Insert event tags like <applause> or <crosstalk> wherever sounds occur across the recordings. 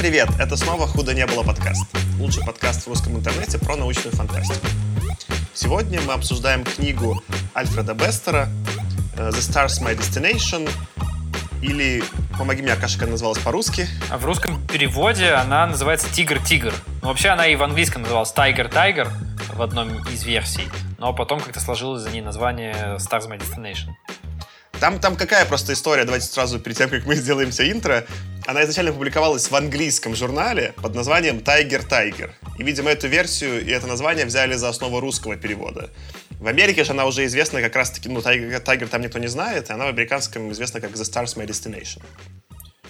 Привет! Это снова «Худо не было» подкаст. Лучший подкаст в русском интернете про научную фантастику. Сегодня мы обсуждаем книгу Альфреда Бестера э, «The Stars My Destination» или Помоги мне, Акаша, как она называлась по-русски. А в русском переводе она называется «Тигр-тигр». Ну, вообще она и в английском называлась «Тайгер-тайгер» в одном из версий. Но потом как-то сложилось за ней название «Stars My Destination». Там, там какая просто история, давайте сразу перед тем, как мы сделаем все интро. Она изначально публиковалась в английском журнале под названием «Тайгер Тайгер». И, видимо, эту версию и это название взяли за основу русского перевода. В Америке же она уже известна как раз-таки, ну, Тайгер, Тайгер там никто не знает, и она в американском известна как The Stars My Destination.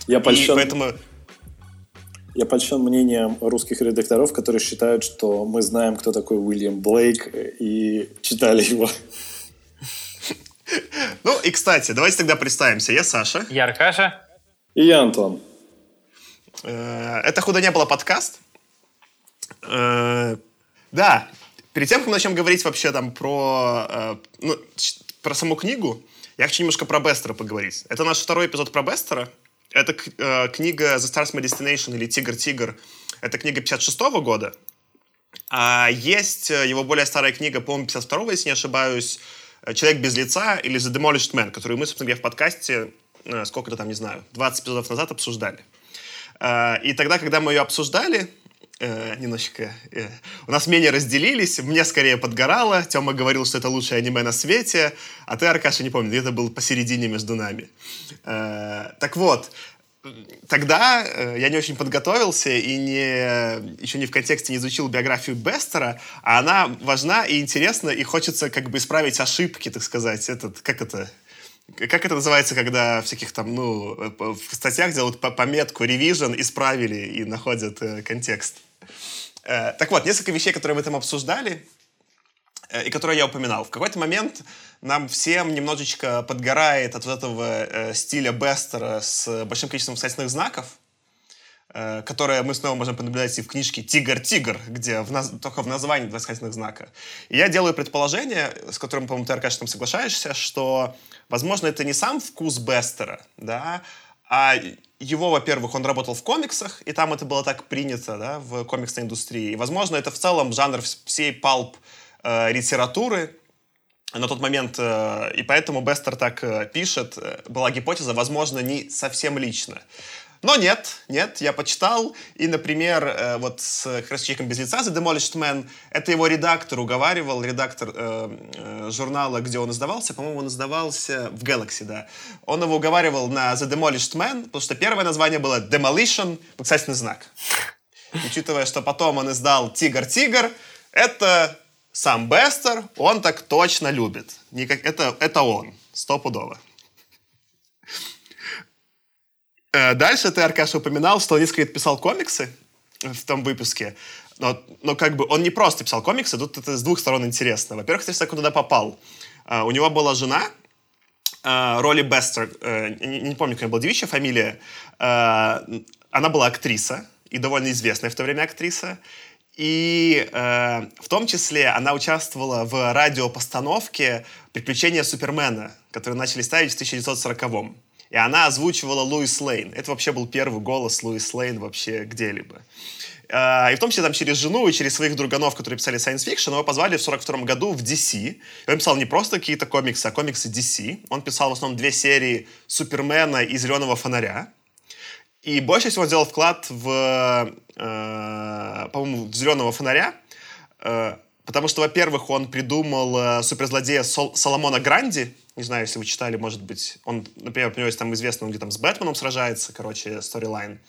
Я польщен, и поэтому... Я польщен мнением русских редакторов, которые считают, что мы знаем, кто такой Уильям Блейк, и читали его. Ну и, кстати, давайте тогда представимся. Я Саша. Я Аркаша. И я Антон. Э, это «Худо не было» подкаст. Э, да, перед тем, как мы начнем говорить вообще там про, э, ну, про саму книгу, я хочу немножко про Бестера поговорить. Это наш второй эпизод про Бестера. Это книга «The Stars My Destination» или «Тигр-тигр». Это книга 56 -го года. А есть его более старая книга, по-моему, 52 если не ошибаюсь, «Человек без лица» или «The Demolished Man», которую мы, собственно говоря, в подкасте, сколько-то там, не знаю, 20 эпизодов назад обсуждали. Э, и тогда, когда мы ее обсуждали, э, немножечко... у нас мнения разделились, мне скорее подгорало, Тёма говорил, что это лучшее аниме на свете, а ты, Аркаша, не помню, где-то был посередине между нами. так вот, тогда э, я не очень подготовился и не, еще не в контексте не изучил биографию Бестера, а она важна и интересна, и хочется как бы исправить ошибки, так сказать. Этот, как это? Как это называется, когда всяких там, ну, в статьях делают пометку revision, исправили и находят э, контекст. Э, так вот, несколько вещей, которые мы там обсуждали, э, и которые я упоминал. В какой-то момент нам всем немножечко подгорает от вот этого э, стиля Бестера с большим количеством восклицательных знаков, э, которые мы снова можем понаблюдать и в книжке «Тигр-тигр», где в наз... только в названии два знака. И я делаю предположение, с которым, по-моему, ты, Аркаш, там соглашаешься, что, возможно, это не сам вкус Бестера, да, а его, во-первых, он работал в комиксах, и там это было так принято, да, в комиксной индустрии. И, возможно, это в целом жанр всей палп э, литературы, на тот момент, э, и поэтому Бестер так пишет, была гипотеза, возможно, не совсем лично. Но нет, нет, я почитал, и, например, вот с как раз «Человеком без лица» The Demolished Man, это его редактор уговаривал, редактор э, э, журнала, где он издавался, по-моему, он издавался в Galaxy, да. Он его уговаривал на The Demolished Man, потому что первое название было Demolition, восклицательный знак. Учитывая, что потом он издал «Тигр-тигр», это сам Бестер, он так точно любит. Никак, это, это он, стопудово. Э, дальше ты, Аркаша, упоминал, что он писал комиксы в том выпуске. Но, но как бы он не просто писал комиксы, тут это с двух сторон интересно. Во-первых, ты как он туда попал. Uh, у него была жена, uh, Роли Бестер, не, помню, какая была девичья фамилия. Она была актриса, и довольно известная в то время актриса. И э, в том числе она участвовала в радиопостановке «Приключения Супермена», которые начали ставить в 1940-м. И она озвучивала Луис Лейн. Это вообще был первый голос Луис Лейн вообще где-либо. Э, и в том числе там через жену и через своих друганов, которые писали science fiction, его позвали в 42 году в DC. И он писал не просто какие-то комиксы, а комиксы DC. Он писал в основном две серии Супермена и Зеленого фонаря. И больше всего сделал вклад в, э, по-моему, в «Зеленого фонаря», э, потому что, во-первых, он придумал э, суперзлодея Сол- Соломона Гранди, не знаю, если вы читали, может быть, он, например, у него есть там известно, он где там с Бэтменом сражается, короче, сторилайн.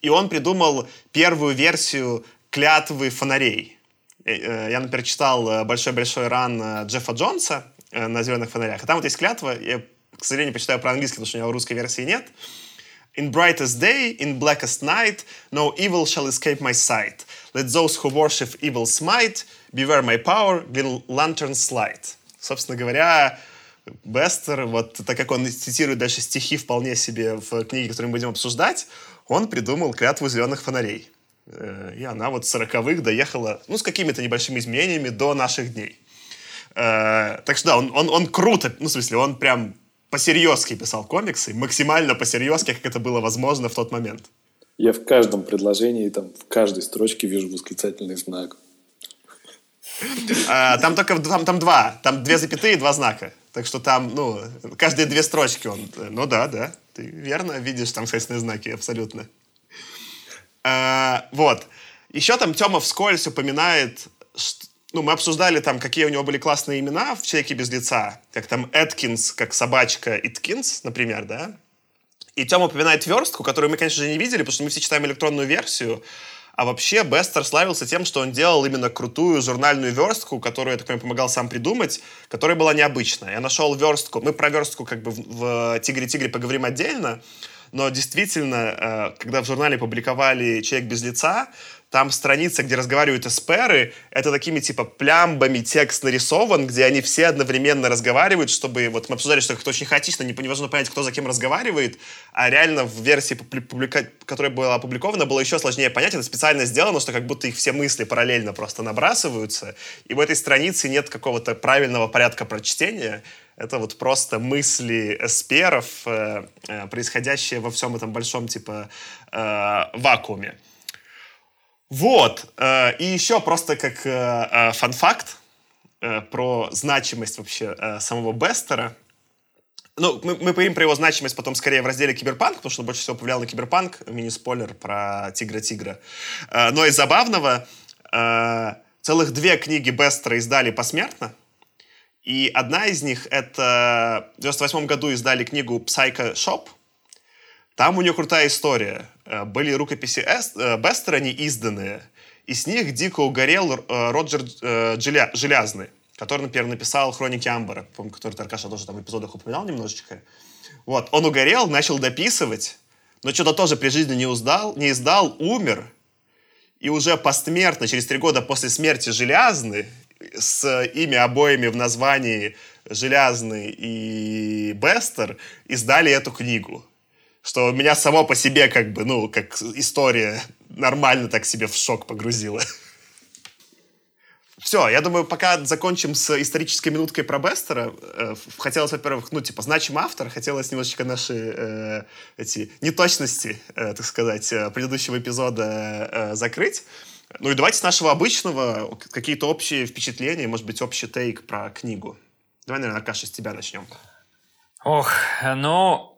И он придумал первую версию клятвы фонарей. Э, э, я, например, читал большой-большой ран э, Джеффа Джонса на «Зеленых фонарях», и там вот есть клятва, я, к сожалению, почитаю про-английски, потому что у него русской версии нет, In brightest day, in blackest night, no evil shall escape my sight. Let those who worship evil smite, beware my power, will lanterns light. Собственно говоря, Бестер, вот так как он цитирует дальше стихи вполне себе в книге, которую мы будем обсуждать, он придумал клятву зеленых фонарей. Э, и она вот с 40-х доехала, ну, с какими-то небольшими изменениями до наших дней. Э, так что да, он, он, он круто, ну, в смысле, он прям по-серьезки писал комиксы, максимально по-серьезки, как это было возможно в тот момент. Я в каждом предложении, там, в каждой строчке вижу восклицательный знак. А, там только там, там два. Там две запятые и два знака. Так что там, ну, каждые две строчки он... Ну да, да. Ты верно видишь там восклицательные знаки, абсолютно. А, вот. Еще там Тёма вскользь упоминает, что, ну, мы обсуждали там, какие у него были классные имена в «Человеке без лица», как там Эткинс, как собачка Иткинс, например, да? И Тёма упоминает верстку, которую мы, конечно же, не видели, потому что мы все читаем электронную версию, а вообще Бестер славился тем, что он делал именно крутую журнальную верстку, которую, я так понимаю, помогал сам придумать, которая была необычная. Я нашел верстку, мы про верстку как бы в «Тигре-тигре» поговорим отдельно, но действительно, э, когда в журнале публиковали «Человек без лица», там страница, где разговаривают эсперы, это такими типа плямбами текст нарисован, где они все одновременно разговаривают, чтобы... Вот мы обсуждали, что это очень хаотично, невозможно понять, кто за кем разговаривает, а реально в версии, публика... которая была опубликована, было еще сложнее понять. Это специально сделано, что как будто их все мысли параллельно просто набрасываются, и в этой странице нет какого-то правильного порядка прочтения. Это вот просто мысли эсперов, э, э, происходящие во всем этом большом типа э, вакууме. Вот. Э, и еще просто как э, э, fun fact про значимость вообще самого Бестера. Ну, мы, мы поговорим про его значимость потом скорее в разделе Киберпанк, потому что больше всего повлиял на Киберпанк. Мини-спойлер про Тигра-Тигра. Но из забавного, целых две книги Бестера издали посмертно. И одна из них — это в 98 году издали книгу «Psycho Shop», там у нее крутая история. Э, были рукописи э, Бестера, они изданные, и с них дико угорел э, Роджер Желязный, который, например, написал «Хроники Амбара», помню, который Таркаша тоже там в эпизодах упоминал немножечко. Вот, он угорел, начал дописывать, но что-то тоже при жизни не, уздал, не издал, умер, и уже постмертно, через три года после смерти Желязный, с ими обоими в названии Желязный и Бестер, издали эту книгу что меня само по себе как бы, ну, как история нормально так себе в шок погрузила. Все, я думаю, пока закончим с исторической минуткой про Бестера. Э, хотелось, во-первых, ну, типа, значимый автор, хотелось немножечко наши э, эти неточности, э, так сказать, э, предыдущего эпизода э, закрыть. Ну и давайте с нашего обычного какие-то общие впечатления, может быть, общий тейк про книгу. Давай, наверное, Аркаша, с тебя начнем. Ох, ну,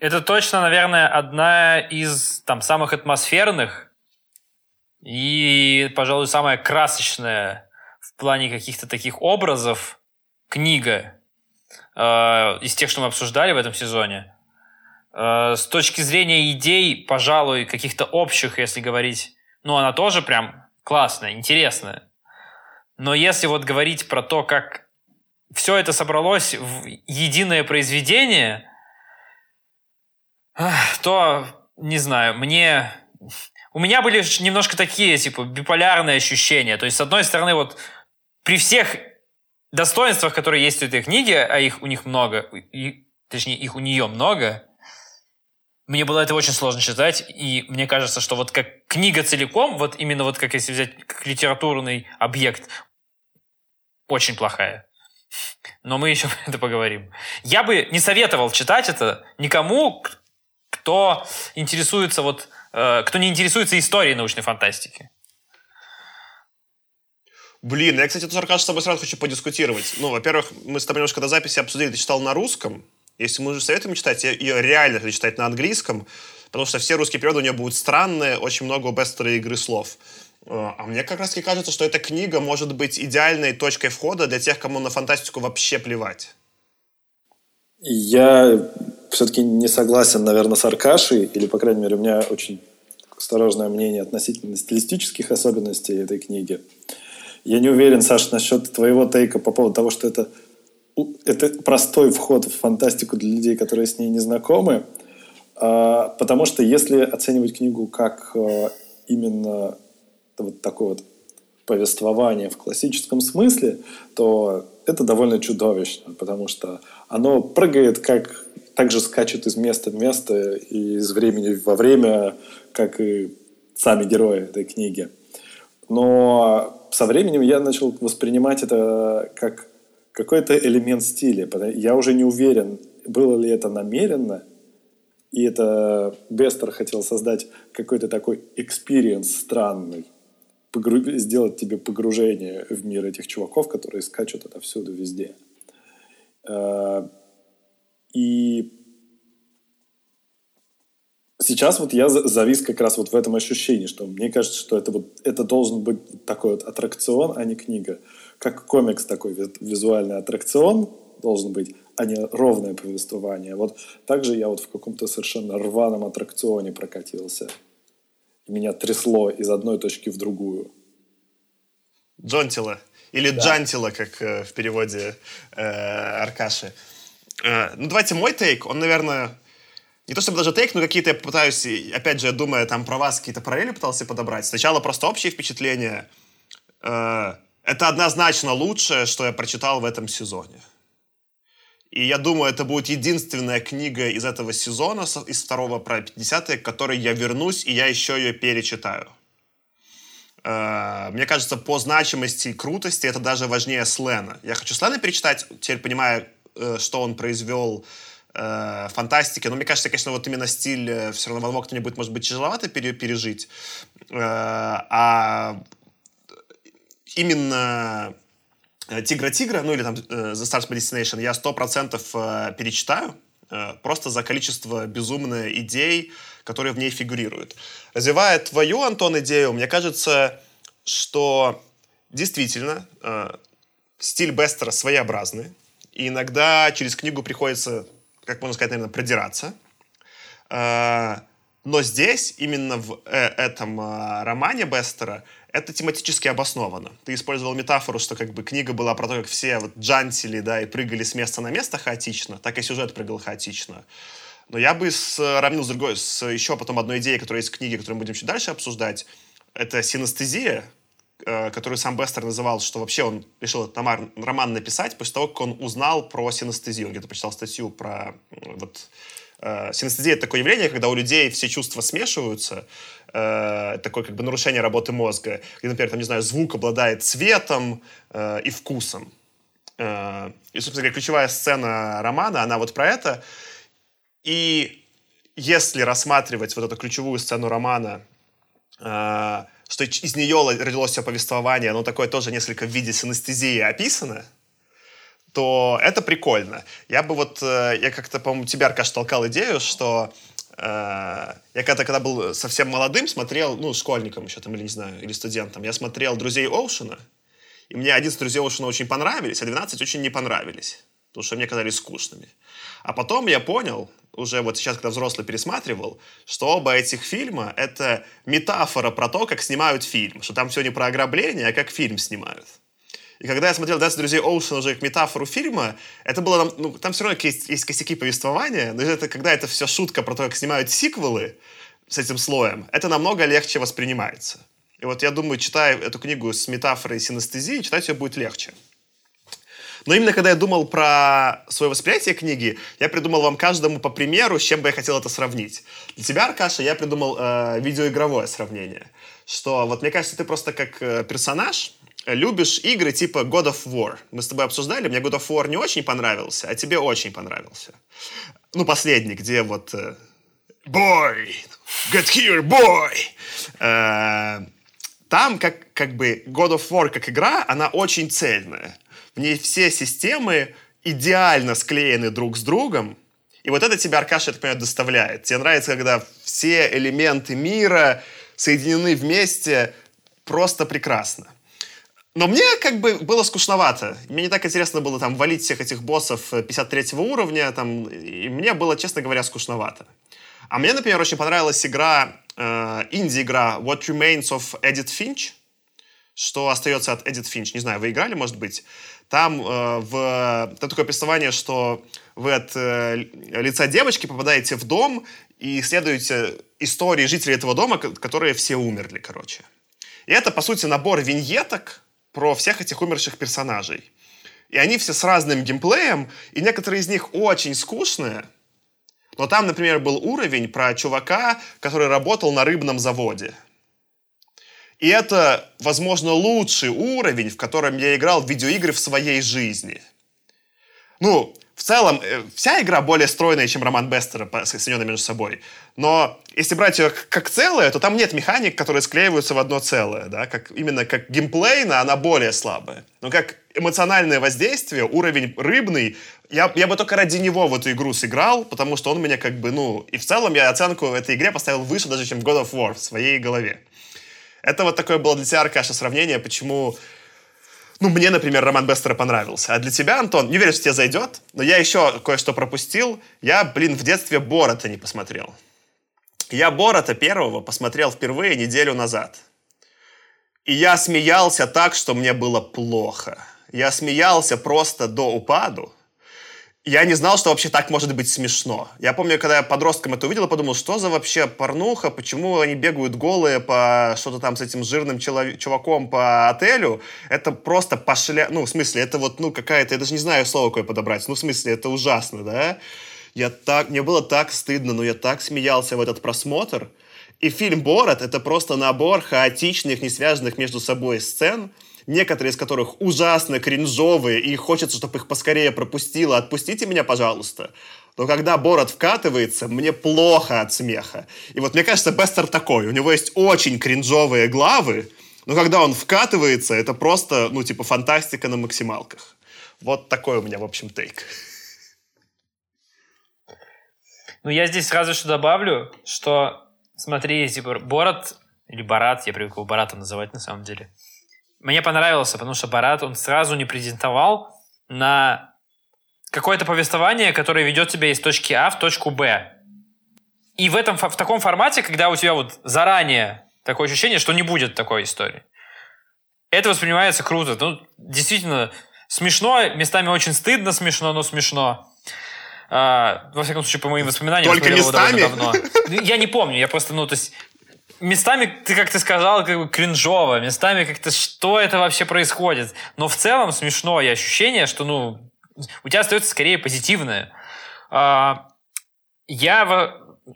это точно, наверное, одна из там самых атмосферных и, пожалуй, самая красочная в плане каких-то таких образов книга э, из тех, что мы обсуждали в этом сезоне. Э, с точки зрения идей, пожалуй, каких-то общих, если говорить, ну, она тоже прям классная, интересная. Но если вот говорить про то, как все это собралось в единое произведение – то, не знаю, мне... У меня были немножко такие, типа, биполярные ощущения. То есть, с одной стороны, вот при всех достоинствах, которые есть у этой книги, а их у них много, и, точнее, их у нее много, мне было это очень сложно читать, и мне кажется, что вот как книга целиком, вот именно вот как если взять как литературный объект, очень плохая. Но мы еще <laughs> про это поговорим. Я бы не советовал читать это никому, кто интересуется вот, э, кто не интересуется историей научной фантастики. Блин, я, кстати, тут, Аркаш, с тобой сразу хочу подискутировать. Ну, во-первых, мы с тобой немножко до записи обсудили, ты читал на русском. Если мы уже советуем читать, ее реально читать на английском, потому что все русские переводы у нее будут странные, очень много у Бестера игры слов. Э, а мне как раз кажется, что эта книга может быть идеальной точкой входа для тех, кому на фантастику вообще плевать. Я все-таки не согласен, наверное, с Аркашей, или, по крайней мере, у меня очень осторожное мнение относительно стилистических особенностей этой книги. Я не уверен, Саша, насчет твоего тейка по поводу того, что это, это простой вход в фантастику для людей, которые с ней не знакомы. А, потому что если оценивать книгу как а, именно вот такое вот повествование в классическом смысле, то это довольно чудовищно, потому что оно прыгает как также скачет из места в место и из времени во время, как и сами герои этой книги. Но со временем я начал воспринимать это как какой-то элемент стиля. Я уже не уверен, было ли это намеренно И это Бестер хотел создать какой-то такой experience странный. Погру... Сделать тебе погружение в мир этих чуваков, которые скачут отовсюду везде. И сейчас вот я завис как раз вот в этом ощущении, что мне кажется, что это вот это должен быть такой вот аттракцион, а не книга. Как комикс такой визуальный аттракцион должен быть, а не ровное повествование. Вот также я вот в каком-то совершенно рваном аттракционе прокатился. Меня трясло из одной точки в другую. Джонтила. Или да. Джантила, как э, в переводе э, Аркаши. Э, ну, давайте мой тейк. Он, наверное, не то чтобы даже тейк, но какие-то я пытаюсь, опять же, я думаю, там про вас какие-то параллели пытался подобрать. Сначала просто общее впечатление. Э, это однозначно лучшее, что я прочитал в этом сезоне. И я думаю, это будет единственная книга из этого сезона, из второго про 50-е, к которой я вернусь, и я еще ее перечитаю. Э, мне кажется, по значимости и крутости это даже важнее Слена. Я хочу Слена перечитать, теперь понимаю, э, что он произвел э, фантастики. Но мне кажется, конечно, вот именно стиль все равно Ван будет, может быть, тяжеловато пережить. А именно Тигра-Тигра, ну или там The Stars Destination, я сто процентов перечитаю, просто за количество безумных идей, которые в ней фигурируют. Развивая твою, Антон, идею, мне кажется, что действительно э, стиль Бестера своеобразный. И иногда через книгу приходится, как можно сказать, наверное, продираться. Э, но здесь, именно в э, этом э, романе Бестера, это тематически обосновано. Ты использовал метафору, что как бы книга была про то, как все вот джантили, да, и прыгали с места на место хаотично, так и сюжет прыгал хаотично. Но я бы сравнил с другой, с еще потом одной идеей, которая есть в книге, которую мы будем чуть дальше обсуждать. Это синестезия, которую сам Бестер называл, что вообще он решил этот роман написать после того, как он узнал про синестезию. Он где-то прочитал статью про вот, э, синестезия — это такое явление, когда у людей все чувства смешиваются, э, такое как бы нарушение работы мозга. И, например, там, не знаю, звук обладает цветом э, и вкусом. Э, и, собственно говоря, ключевая сцена романа, она вот про это — и если рассматривать вот эту ключевую сцену романа, э, что из нее родилось все повествование, оно такое тоже несколько в виде синестезии описано, то это прикольно. Я бы вот, э, я как-то, по-моему, тебя, Аркаш, толкал идею, что э, я когда-то, когда был совсем молодым, смотрел, ну, школьником еще там, или не знаю, или студентом, я смотрел «Друзей Оушена», и мне 11 «Друзей Оушена» очень понравились, а 12 очень не понравились, потому что мне казались скучными. А потом я понял, уже вот сейчас, когда взрослый пересматривал, что оба этих фильма — это метафора про то, как снимают фильм, что там все не про ограбление, а как фильм снимают. И когда я смотрел «20 друзей Оушен» уже как метафору фильма, это было, ну, там все равно есть, есть косяки повествования, но это, когда это все шутка про то, как снимают сиквелы с этим слоем, это намного легче воспринимается. И вот я думаю, читая эту книгу с метафорой синестезии, читать ее будет легче. Но именно когда я думал про свое восприятие книги, я придумал вам каждому по примеру, с чем бы я хотел это сравнить. Для тебя, Аркаша, я придумал э, видеоигровое сравнение. Что вот мне кажется, ты просто как э, персонаж любишь игры типа God of War. Мы с тобой обсуждали, мне God of War не очень понравился, а тебе очень понравился. Ну, последний, где вот... Э, boy! Get here, boy! Э, там как, как бы God of War как игра, она очень цельная. В ней все системы идеально склеены друг с другом, и вот это тебя, Аркаша, я так понимаю, доставляет. Тебе нравится, когда все элементы мира соединены вместе просто прекрасно. Но мне как бы было скучновато. Мне не так интересно было там валить всех этих боссов 53 уровня, там, и мне было, честно говоря, скучновато. А мне, например, очень понравилась игра, э, инди-игра What Remains of Edith Finch, что остается от Edith Finch. Не знаю, вы играли, может быть? Там, э, в, там такое повествование, что вы от э, лица девочки попадаете в дом и исследуете истории жителей этого дома, которые все умерли, короче. И это, по сути, набор виньеток про всех этих умерших персонажей. И они все с разным геймплеем, и некоторые из них очень скучные. Но там, например, был уровень про чувака, который работал на рыбном заводе – и это, возможно, лучший уровень, в котором я играл в видеоигры в своей жизни. Ну, в целом, э, вся игра более стройная, чем роман Бестера, соединенная между собой. Но если брать ее как целое, то там нет механик, которые склеиваются в одно целое. Да? Как, именно как геймплейно она более слабая. Но как эмоциональное воздействие, уровень рыбный, я, я бы только ради него в эту игру сыграл, потому что он меня как бы, ну... И в целом я оценку этой игре поставил выше даже, чем God of War в своей голове. Это вот такое было для тебя, Аркаша, сравнение, почему ну, мне, например, роман Бестера понравился. А для тебя, Антон, не верю, что тебе зайдет, но я еще кое-что пропустил. Я, блин, в детстве Борота не посмотрел. Я Борота первого посмотрел впервые неделю назад. И я смеялся так, что мне было плохо. Я смеялся просто до упаду я не знал, что вообще так может быть смешно. Я помню, когда я подростком это увидел, подумал, что за вообще порнуха, почему они бегают голые по что-то там с этим жирным челов... чуваком по отелю. Это просто пошля... Ну, в смысле, это вот, ну, какая-то... Я даже не знаю слово какое подобрать. Ну, в смысле, это ужасно, да? Я так... Мне было так стыдно, но я так смеялся в этот просмотр. И фильм «Борот» — это просто набор хаотичных, не связанных между собой сцен — некоторые из которых ужасно кринжовые, и хочется, чтобы их поскорее пропустило. Отпустите меня, пожалуйста. Но когда Борот вкатывается, мне плохо от смеха. И вот мне кажется, Бестер такой. У него есть очень кринжовые главы, но когда он вкатывается, это просто, ну, типа, фантастика на максималках. Вот такой у меня, в общем, тейк. Ну, я здесь сразу что добавлю, что, смотри, типа, Борот, или Барат, я привык его Баратом называть на самом деле, мне понравился, потому что Барат, он сразу не презентовал на какое-то повествование, которое ведет тебя из точки А в точку Б. И в, этом, в таком формате, когда у тебя вот заранее такое ощущение, что не будет такой истории. Это воспринимается круто. Ну, действительно, смешно, местами очень стыдно смешно, но смешно. А, во всяком случае, по моим воспоминаниям. Только местами? Давно. Я не помню, я просто, ну, то есть местами, ты как ты сказал, как бы кринжово, местами как-то что это вообще происходит. Но в целом смешно, и ощущение, что, ну, у тебя остается скорее позитивное. А, я,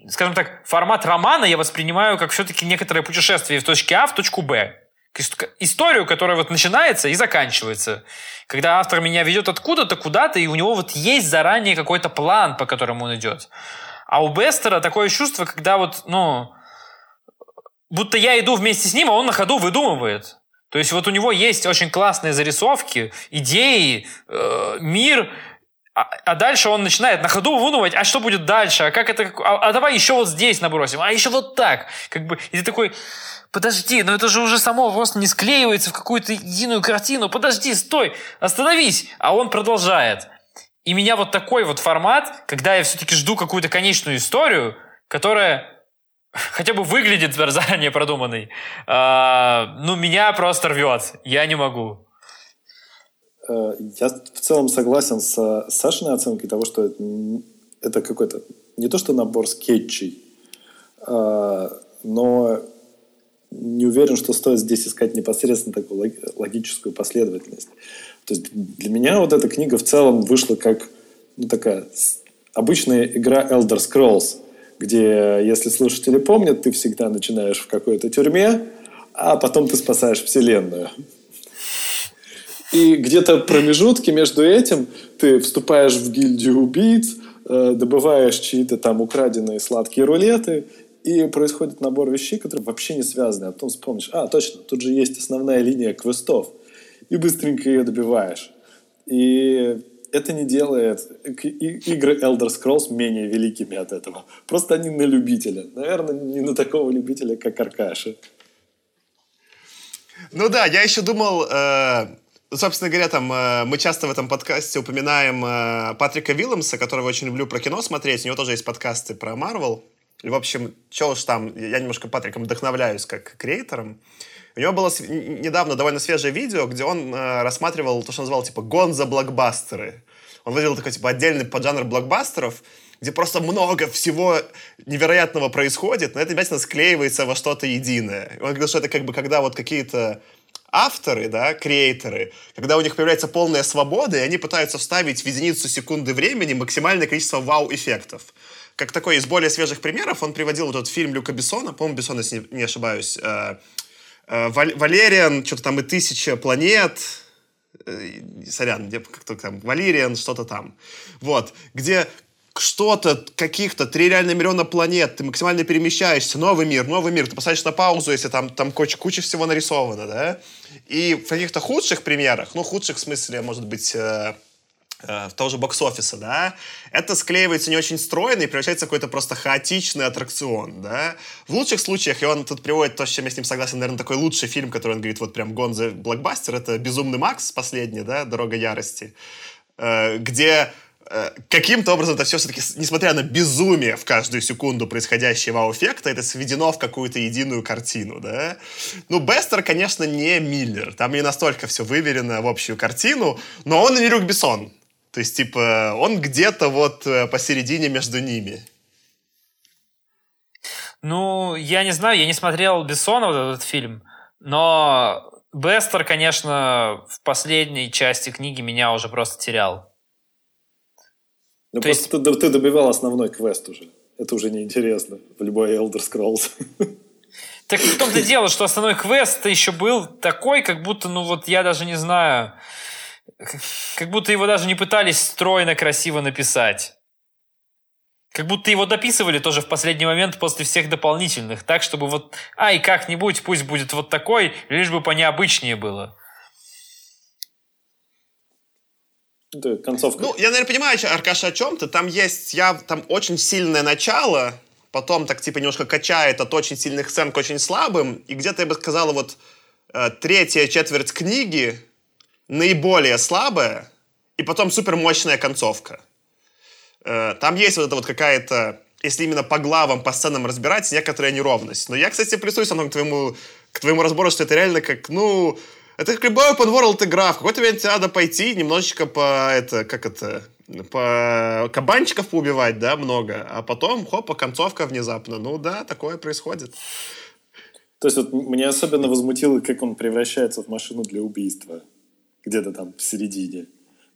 скажем так, формат романа я воспринимаю как все-таки некоторое путешествие из точки А в точку Б. Историю, которая вот начинается и заканчивается. Когда автор меня ведет откуда-то, куда-то, и у него вот есть заранее какой-то план, по которому он идет. А у Бестера такое чувство, когда вот, ну, будто я иду вместе с ним, а он на ходу выдумывает. То есть вот у него есть очень классные зарисовки, идеи, э, мир, а, а дальше он начинает на ходу выдумывать, а что будет дальше, а как это, а, а давай еще вот здесь набросим, а еще вот так, как бы, и ты такой, подожди, но это же уже само просто не склеивается в какую-то единую картину, подожди, стой, остановись, а он продолжает. И меня вот такой вот формат, когда я все-таки жду какую-то конечную историю, которая хотя бы выглядит <laughs> заранее продуманный, а, ну, меня просто рвет. Я не могу. Э, я в целом согласен с Сашиной оценкой того, что это какой-то не то что набор скетчей, а, но не уверен, что стоит здесь искать непосредственно такую логическую последовательность. То есть для меня вот эта книга в целом вышла как ну, такая обычная игра Elder Scrolls – где, если слушатели помнят, ты всегда начинаешь в какой-то тюрьме, а потом ты спасаешь вселенную. И где-то промежутки между этим ты вступаешь в гильдию убийц, э, добываешь чьи-то там украденные сладкие рулеты, и происходит набор вещей, которые вообще не связаны. А потом вспомнишь, а, точно, тут же есть основная линия квестов. И быстренько ее добиваешь. И это не делает игры Elder Scrolls менее великими от этого. Просто они на любителя. Наверное, не на такого любителя, как Аркаша. Ну да, я еще думал, э, собственно говоря, там э, мы часто в этом подкасте упоминаем э, Патрика Виллемса, которого очень люблю про кино смотреть. У него тоже есть подкасты про Марвел. В общем, что уж там, я немножко Патриком вдохновляюсь как креатором. У него было недавно довольно свежее видео, где он э, рассматривал то, что он называл типа гонза блокбастеры. Он выделил такой типа отдельный поджанр блокбастеров, где просто много всего невероятного происходит, но это обязательно склеивается во что-то единое. Он говорил, что это как бы когда вот какие-то авторы, да, креаторы, когда у них появляется полная свобода, и они пытаются вставить в единицу секунды времени максимальное количество вау-эффектов. Как такой из более свежих примеров, он приводил вот этот фильм Люка Бессона, по-моему, Бессона, если не ошибаюсь, э, Валериан, что-то там и тысяча планет, э, сорян, где как-то там, Валериан, что-то там. Вот, где что-то, каких-то 3 реально миллиона планет, ты максимально перемещаешься, новый мир, новый мир, ты поставишь на паузу, если там, там куча, куча всего нарисовано, да? И в каких-то худших примерах, ну, худших в смысле, может быть, э, э, того же бокс-офиса, да, это склеивается не очень стройно и превращается в какой-то просто хаотичный аттракцион, да. В лучших случаях, и он тут приводит то, с чем я с ним согласен, наверное, такой лучший фильм, который он говорит, вот прям Гонза блокбастер, это «Безумный Макс» последний, да, «Дорога ярости», э, где Э, каким-то образом это все все-таки, несмотря на безумие в каждую секунду происходящего вау-эффекта, это сведено в какую-то единую картину, да? Ну, Бестер, конечно, не Миллер. Там не настолько все выверено в общую картину, но он и не Люк Бессон. То есть, типа, он где-то вот э, посередине между ними. Ну, я не знаю, я не смотрел Бессона, вот этот фильм, но Бестер, конечно, в последней части книги меня уже просто терял. Ну, То просто есть... ты, ты добивал основной квест уже. Это уже неинтересно в любой Elder Scrolls. <laughs> Так в том-то дело, что основной квест еще был такой, как будто, ну вот я даже не знаю, как будто его даже не пытались стройно красиво написать. Как будто его дописывали тоже в последний момент после всех дополнительных, так, чтобы вот, ай, как-нибудь, пусть будет вот такой, лишь бы понеобычнее было. Да, концовка. Ну, я, наверное, понимаю, Аркаша, о чем ты. Там есть, я, там очень сильное начало, потом так типа немножко качает от очень сильных сцен к очень слабым, и где-то я бы сказала, вот э, третья четверть книги наиболее слабая, и потом супер мощная концовка. Э, там есть вот эта вот какая-то, если именно по главам, по сценам разбирать, некоторая неровность. Но я, кстати, присутствую к твоему, к твоему разбору, что это реально как, ну, это как любой open world игра. В какой-то момент тебе надо пойти немножечко по, это, как это, по кабанчиков поубивать, да, много, а потом, хопа, концовка внезапно. Ну да, такое происходит. То есть вот меня особенно возмутило, как он превращается в машину для убийства. Где-то там в середине.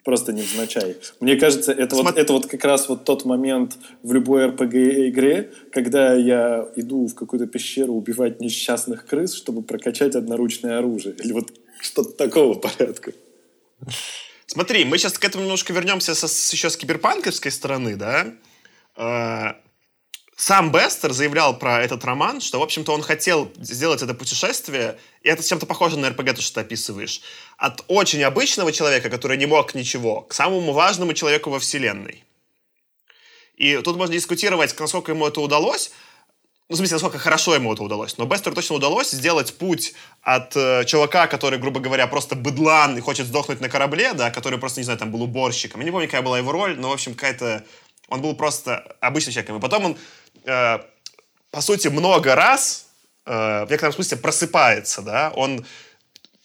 Просто невзначай. Мне кажется, это вот, это вот как раз вот тот момент в любой RPG-игре, когда я иду в какую-то пещеру убивать несчастных крыс, чтобы прокачать одноручное оружие. Или вот что-то такого порядка. Смотри, мы сейчас к этому немножко вернемся со, еще с киберпанковской стороны, да? Сам Бестер заявлял про этот роман, что, в общем-то, он хотел сделать это путешествие, и это чем-то похоже на РПГ, то, что ты описываешь, от очень обычного человека, который не мог ничего, к самому важному человеку во Вселенной. И тут можно дискутировать, насколько ему это удалось, ну, в смысле, насколько хорошо ему это удалось. Но Бестеру точно удалось сделать путь от э, чувака, который, грубо говоря, просто быдлан и хочет сдохнуть на корабле, да, который просто, не знаю, там был уборщиком. Я не помню, какая была его роль, но, в общем, какая-то... Он был просто обычным человеком. И потом он, э, по сути, много раз, э, в некотором смысле, просыпается, да, он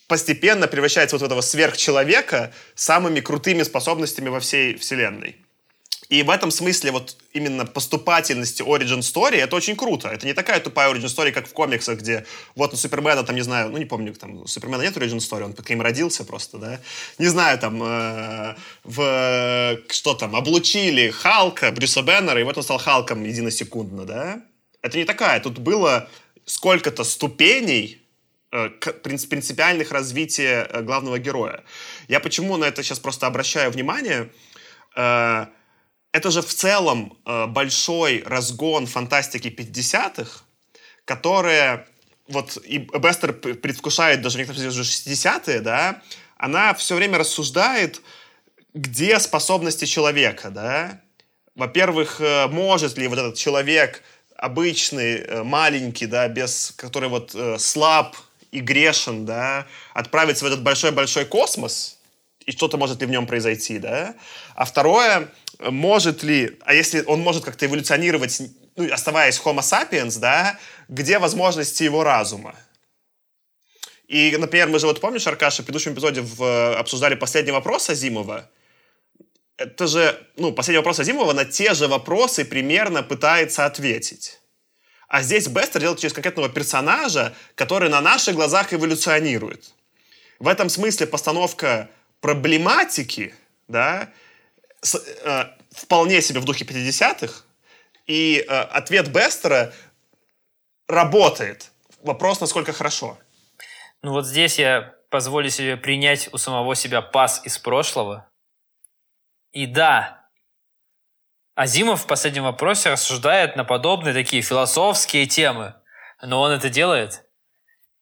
постепенно превращается вот в этого сверхчеловека самыми крутыми способностями во всей вселенной. И в этом смысле вот именно поступательности Origin Story это очень круто. Это не такая тупая Origin Story, как в комиксах, где вот у Супермена там, не знаю, ну не помню, там у Супермена нет Origin Story, он под каким родился просто, да. Не знаю, там э, в что там, облучили Халка, Брюса Беннера, и вот он стал Халком единосекундно, да. Это не такая. Тут было сколько-то ступеней э, принципиальных развития э, главного героя. Я почему на это сейчас просто обращаю внимание? Э, это же в целом э, большой разгон фантастики 50-х, которая, вот и Бестер предвкушает даже некоторые уже 60-е, да, она все время рассуждает, где способности человека, да. Во-первых, э, может ли вот этот человек обычный, э, маленький, да, без, который вот слаб и грешен, да, отправиться в этот большой-большой космос, и что-то может ли в нем произойти, да. А второе, может ли, а если он может как-то эволюционировать, ну, оставаясь Homo sapiens, да, где возможности его разума? И, например, мы же вот помнишь, Аркаша, в предыдущем эпизоде в, обсуждали последний вопрос Азимова. Это же, ну, последний вопрос Азимова на те же вопросы примерно пытается ответить. А здесь Бестер делает через конкретного персонажа, который на наших глазах эволюционирует. В этом смысле постановка проблематики, да, с, э, вполне себе в духе 50-х, и э, ответ Бестера работает. Вопрос, насколько хорошо. Ну вот здесь я позволю себе принять у самого себя пас из прошлого. И да, Азимов в последнем вопросе рассуждает на подобные такие философские темы, но он это делает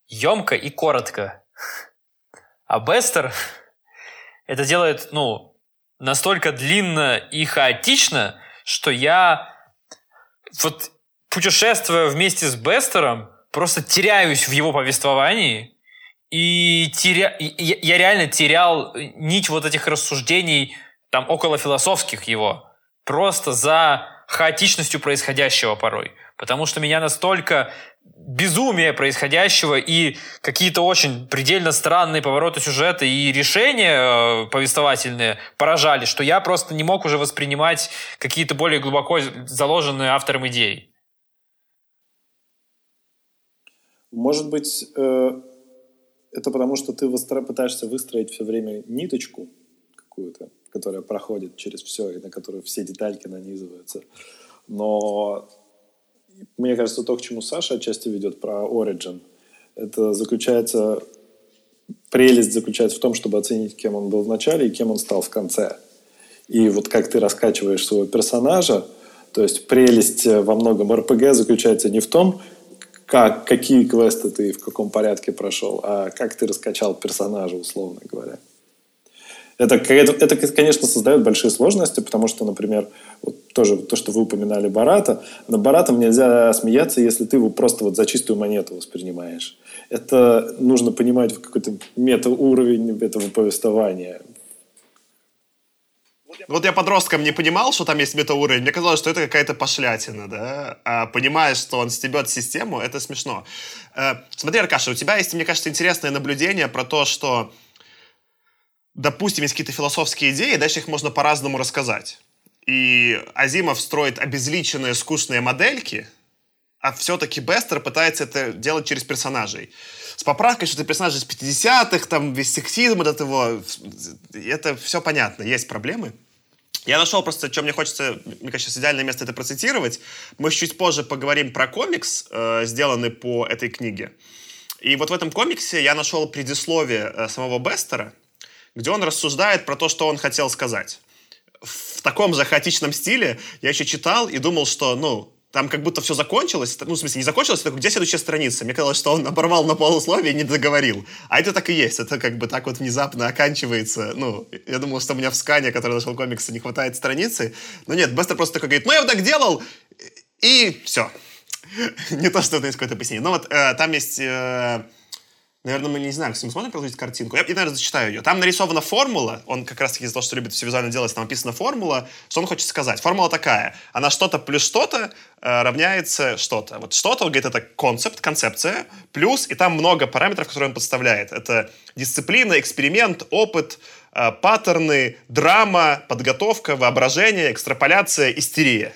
емко и коротко. А Бестер <laughs> это делает, ну, настолько длинно и хаотично, что я вот путешествуя вместе с Бестером, просто теряюсь в его повествовании, и теря... я, реально терял нить вот этих рассуждений, там, около философских его, просто за хаотичностью происходящего порой. Потому что меня настолько безумие происходящего и какие-то очень предельно странные повороты сюжета и решения э, повествовательные поражали, что я просто не мог уже воспринимать какие-то более глубоко заложенные автором идеи. Может быть, э, это потому, что ты выстро... пытаешься выстроить все время ниточку какую-то, которая проходит через все, и на которую все детальки нанизываются. Но мне кажется, то, к чему Саша отчасти ведет про Origin, это заключается... Прелесть заключается в том, чтобы оценить, кем он был в начале и кем он стал в конце. И вот как ты раскачиваешь своего персонажа, то есть прелесть во многом РПГ заключается не в том, как, какие квесты ты в каком порядке прошел, а как ты раскачал персонажа, условно говоря. Это, это, конечно, создает большие сложности, потому что, например, вот тоже то, что вы упоминали Барата, на Баратом нельзя смеяться, если ты его просто вот за чистую монету воспринимаешь. Это нужно понимать какой-то метауровень этого повествования. Вот я подростком не понимал, что там есть метауровень. Мне казалось, что это какая-то пошлятина, да? А понимаешь, что он стебет систему, это смешно. Э, смотри, Аркаша, у тебя есть, мне кажется, интересное наблюдение про то, что, допустим, есть какие-то философские идеи, дальше их можно по-разному рассказать. И Азимов строит обезличенные, скучные модельки, а все-таки Бестер пытается это делать через персонажей с поправкой, что это персонаж из 50-х, там весь сексизм этот его, это все понятно, есть проблемы. Я нашел просто, что мне хочется, мне кажется, идеальное место это процитировать. Мы чуть позже поговорим про комикс, э, сделанный по этой книге. И вот в этом комиксе я нашел предисловие э, самого Бестера, где он рассуждает про то, что он хотел сказать. В таком же хаотичном стиле я еще читал и думал, что, ну, там как будто все закончилось. Ну, в смысле, не закончилось, только где следующая страница? Мне казалось, что он оборвал на полусловие и не договорил. А это так и есть. Это как бы так вот внезапно оканчивается. Ну, я думал, что у меня в скане, который нашел комиксы, не хватает страницы. Но нет, Бестер просто такой говорит, ну, я вот так делал, и все. <laughs> не то, что это есть какое-то пояснение. Но вот э, там есть... Э, Наверное, мы не знаем, если мы смотрим продолжить картинку. Я, я, наверное, зачитаю ее. Там нарисована формула. Он как раз-таки из-за того, что любит все визуально делать, там написана формула. Что он хочет сказать? Формула такая. Она что-то плюс что-то э, равняется что-то. Вот что-то, он говорит, это концепт, концепция, плюс, и там много параметров, которые он подставляет. Это дисциплина, эксперимент, опыт, э, паттерны, драма, подготовка, воображение, экстраполяция, истерия.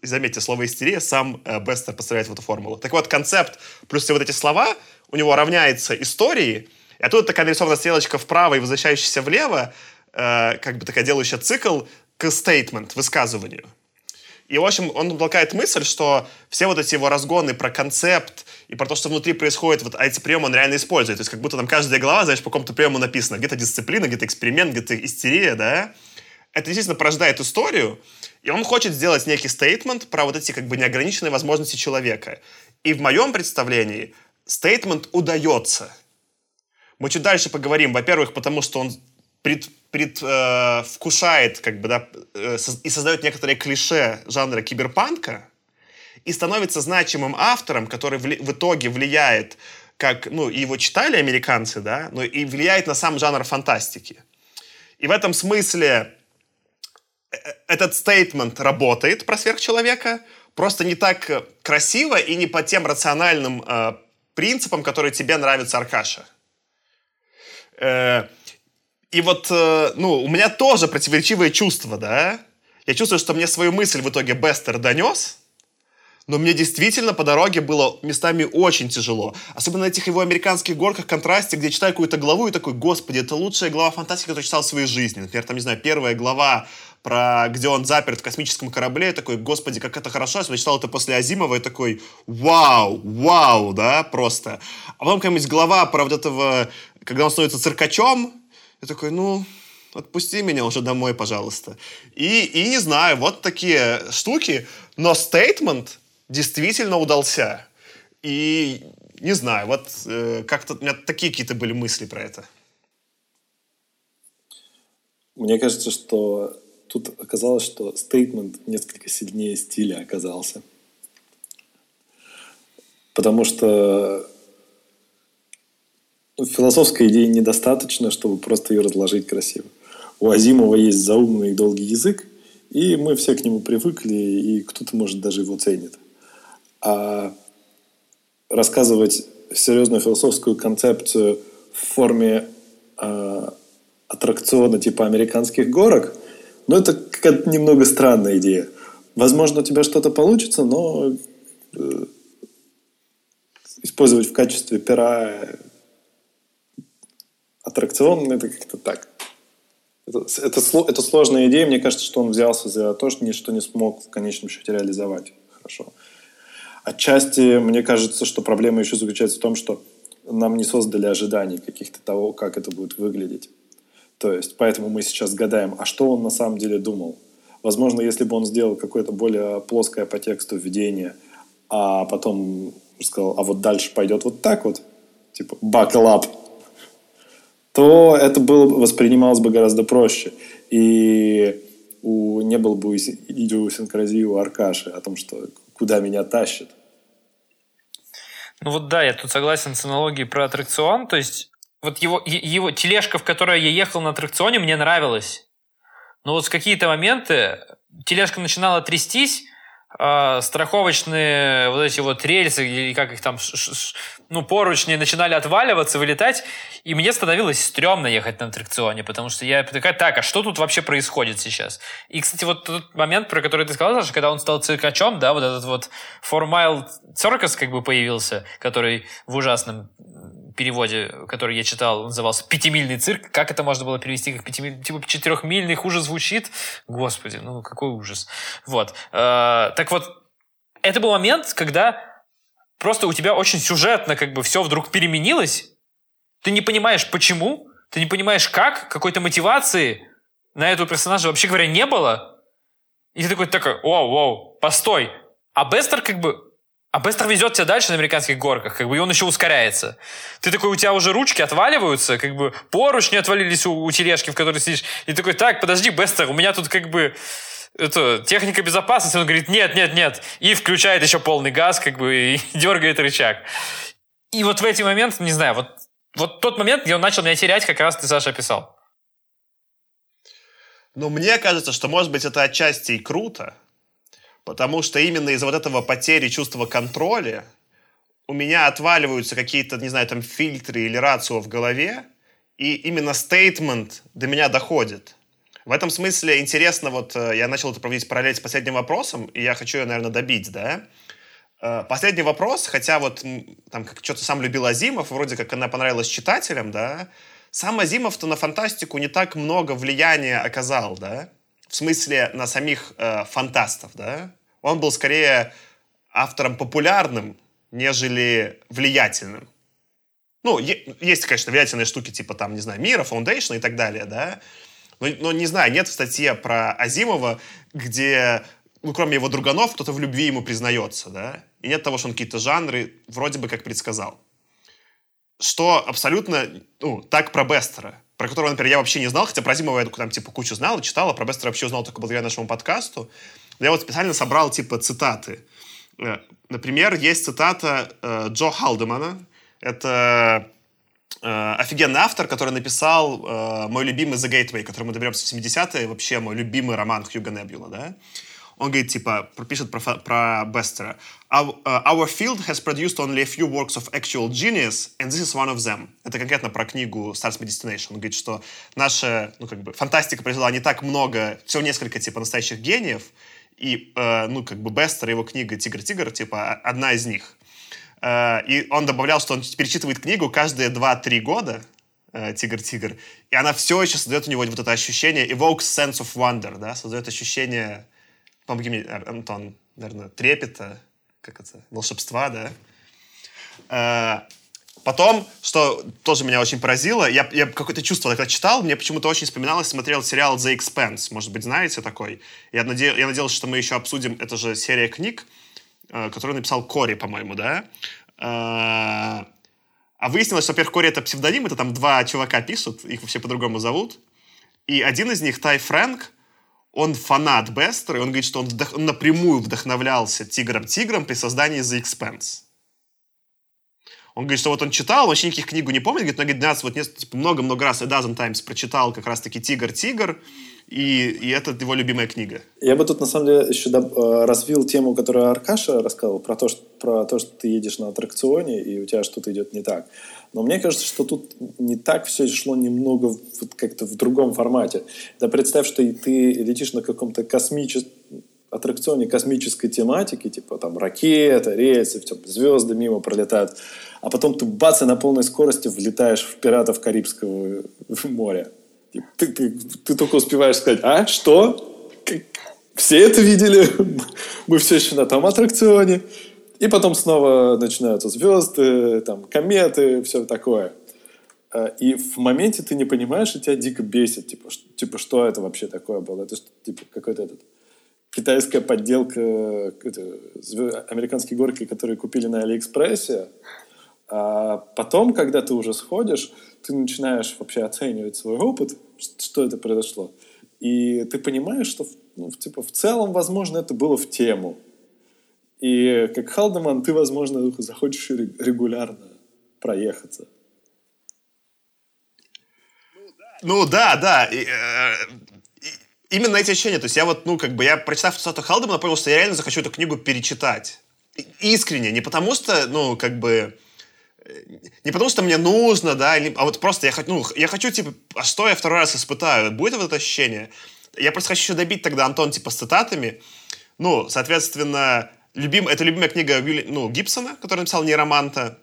Заметьте, слово истерия сам э, Бестер поставляет в эту формулу. Так вот, концепт плюс все вот эти слова — у него равняется истории, и оттуда такая нарисована стрелочка вправо и возвращающаяся влево, э, как бы такая делающая цикл к стейтмент, высказыванию. И, в общем, он толкает мысль, что все вот эти его разгоны про концепт и про то, что внутри происходит, вот а эти приемы он реально использует. То есть как будто там каждая глава, знаешь, по какому-то приему написано. Где-то дисциплина, где-то эксперимент, где-то истерия, да? Это, естественно, порождает историю, и он хочет сделать некий стейтмент про вот эти как бы неограниченные возможности человека. И в моем представлении стейтмент удается. Мы чуть дальше поговорим. Во-первых, потому что он пред, предвкушает э, как бы, да, э, и создает некоторые клише жанра киберпанка и становится значимым автором, который в, в итоге влияет, как, ну, его читали американцы, да, но и влияет на сам жанр фантастики. И в этом смысле э, э, этот стейтмент работает про сверхчеловека, просто не так красиво и не по тем рациональным э, принципам, которые тебе нравятся, Аркаша. Э, и вот, э, ну, у меня тоже противоречивые чувства, да? Я чувствую, что мне свою мысль в итоге Бестер донес, но мне действительно по дороге было местами очень тяжело. Особенно на этих его американских горках контрасте, где читаю какую-то главу и такой, господи, это лучшая глава фантастики, которую читал в своей жизни. Например, там, не знаю, первая глава про где он заперт в космическом корабле, такой, господи, как это хорошо, я читал это после Азимова, и такой, вау, вау, да, просто. А потом какая-нибудь глава про вот этого, когда он становится циркачом, я такой, ну, отпусти меня уже домой, пожалуйста. И, и не знаю, вот такие штуки, но стейтмент действительно удался. И не знаю, вот э, как-то у меня такие какие-то были мысли про это. Мне кажется, что тут оказалось, что стейтмент несколько сильнее стиля оказался. Потому что ну, философской идеи недостаточно, чтобы просто ее разложить красиво. У Азимова есть заумный и долгий язык, и мы все к нему привыкли, и кто-то, может, даже его ценит. А рассказывать серьезную философскую концепцию в форме э, аттракциона типа американских горок, ну, это какая-то немного странная идея. Возможно, у тебя что-то получится, но э, использовать в качестве пера аттракцион, это как-то так. Это, это, это сложная идея. Мне кажется, что он взялся за то, что, что не смог в конечном счете реализовать. Хорошо. Отчасти, мне кажется, что проблема еще заключается в том, что нам не создали ожиданий каких-то того, как это будет выглядеть. То есть, поэтому мы сейчас гадаем, а что он на самом деле думал. Возможно, если бы он сделал какое-то более плоское по тексту введение, а потом сказал, а вот дальше пойдет вот так вот, типа buckle up, то это было, воспринималось бы гораздо проще. И у, не было бы идиосинкразии у Аркаши о том, что куда меня тащит. Ну вот да, я тут согласен с аналогией про аттракцион. То есть вот его, его тележка, в которой я ехал на аттракционе, мне нравилась. Но вот в какие-то моменты тележка начинала трястись, э, страховочные вот эти вот рельсы, или как их там, ш, ш, ну, поручни начинали отваливаться, вылетать, и мне становилось стрёмно ехать на аттракционе, потому что я такая, так, а что тут вообще происходит сейчас? И, кстати, вот тот момент, про который ты сказал, Саша, когда он стал циркачом, да, вот этот вот Four Mile Circus как бы появился, который в ужасном переводе, который я читал, назывался «Пятимильный цирк». Как это можно было перевести как пятимильный? Типа четырехмильный хуже звучит? Господи, ну какой ужас. Вот. Э, так вот, это был момент, когда просто у тебя очень сюжетно как бы все вдруг переменилось. Ты не понимаешь, почему, ты не понимаешь, как, какой-то мотивации на этого персонажа вообще говоря не было. И ты такой, такой, воу, воу, постой. А Бестер как бы а Бестер везет тебя дальше на американских горках, как бы, и он еще ускоряется. Ты такой, у тебя уже ручки отваливаются, как бы поручни отвалились у, у тележки, в которой сидишь. И такой, так, подожди, Бестер, у меня тут как бы это, техника безопасности. Он говорит, нет, нет, нет. И включает еще полный газ, как бы, и <laughs> дергает рычаг. И вот в эти моменты, не знаю, вот, вот тот момент, где он начал меня терять, как раз ты, Саша, описал. Ну, мне кажется, что, может быть, это отчасти и круто, Потому что именно из-за вот этого потери чувства контроля у меня отваливаются какие-то, не знаю, там фильтры или рацио в голове, и именно стейтмент до меня доходит. В этом смысле интересно, вот э, я начал это проводить параллель с последним вопросом, и я хочу ее, наверное, добить, да. Э, последний вопрос, хотя вот там как что-то сам любил Азимов, вроде как она понравилась читателям, да, сам Азимов-то на фантастику не так много влияния оказал, да в смысле на самих э, фантастов, да, он был скорее автором популярным, нежели влиятельным. Ну, есть, конечно, влиятельные штуки типа там, не знаю, Мира, Foundation и так далее, да, но, но не знаю, нет в статье про Азимова, где, ну, кроме его друганов, кто-то в любви ему признается, да, и нет того, что он какие-то жанры вроде бы как предсказал. Что абсолютно, ну, так про Бестера про которого, например, я вообще не знал, хотя про Зимова я там, типа, кучу знал и читал, а про Бестера вообще узнал только благодаря нашему подкасту. Я вот специально собрал, типа, цитаты. Э, например, есть цитата э, Джо Халдемана. Это э, офигенный автор, который написал э, мой любимый The Gateway, который мы доберемся в 70-е, вообще мой любимый роман Хьюга Небюла, да? Он говорит, типа, пишет про, про Бестера. Our, uh, our field has produced only a few works of actual genius, and this is one of them. Это конкретно про книгу Stars Destination. Он говорит, что наша, ну, как бы, фантастика произвела не так много, всего несколько, типа, настоящих гениев, и, э, ну, как бы Бестер, его книга «Тигр-тигр», типа, одна из них. Э, и он добавлял, что он перечитывает книгу каждые 2-3 года, э, «Тигр-тигр», и она все еще создает у него вот это ощущение, evokes sense of wonder, да, создает ощущение, помоги мне, Антон, наверное, трепета, как это, волшебства, да. Э, Потом, что тоже меня очень поразило, я, я какое-то чувство, когда читал, мне почему-то очень вспоминалось, смотрел сериал The Expanse, может быть, знаете такой? Я, наде, я надеялся, что мы еще обсудим, это же серия книг, э, которую написал Кори, по-моему, да? Э, а выяснилось, что, во-первых, Кори — это псевдоним, это там два чувака пишут, их все по-другому зовут. И один из них, Тай Фрэнк, он фанат Бестера, и он говорит, что он, вдох... он напрямую вдохновлялся Тигром-Тигром при создании The Expanse. Он говорит, что вот он читал, вообще никаких книгу не помнит, говорит, но говорит, 12, вот типа, много-много раз, a dozen times прочитал как раз-таки «Тигр-тигр», и, и это его любимая книга. Я бы тут, на самом деле, еще э, развил тему, которую Аркаша рассказывал, про то, что, про то, что ты едешь на аттракционе, и у тебя что-то идет не так. Но мне кажется, что тут не так все шло немного вот как-то в другом формате. Да представь, что ты летишь на каком-то космическом аттракционе космической тематики, типа там ракета, рельсы, звезды мимо пролетают, а потом ты бац, и на полной скорости влетаешь в пиратов Карибского <laughs> моря. И ты, ты, ты только успеваешь сказать, а, что? Все это видели? <laughs> Мы все еще на том аттракционе. И потом снова начинаются звезды, там, кометы, все такое. А, и в моменте ты не понимаешь, и тебя дико бесит. Типа, что, типа, что это вообще такое было? Это типа какой-то этот китайская подделка это, американские горки, которые купили на Алиэкспрессе. А потом, когда ты уже сходишь, ты начинаешь вообще оценивать свой опыт, что это произошло. И ты понимаешь, что ну, типа, в целом, возможно, это было в тему. И как Халдеман, ты, возможно, захочешь регулярно проехаться. Ну да, да. И, э, именно эти ощущения. То есть я вот, ну, как бы, я, прочитав Сату Халдемана, понял, что я реально захочу эту книгу перечитать. Искренне. Не потому что, ну, как бы, э, не потому что мне нужно, да, а вот просто я, хочу, ну, я хочу, типа, а что я второй раз испытаю? Будет вот это ощущение? Я просто хочу еще добить тогда Антон, типа, с цитатами. Ну, соответственно, любим, это любимая книга ну, Гибсона, который написал «Нейроманта».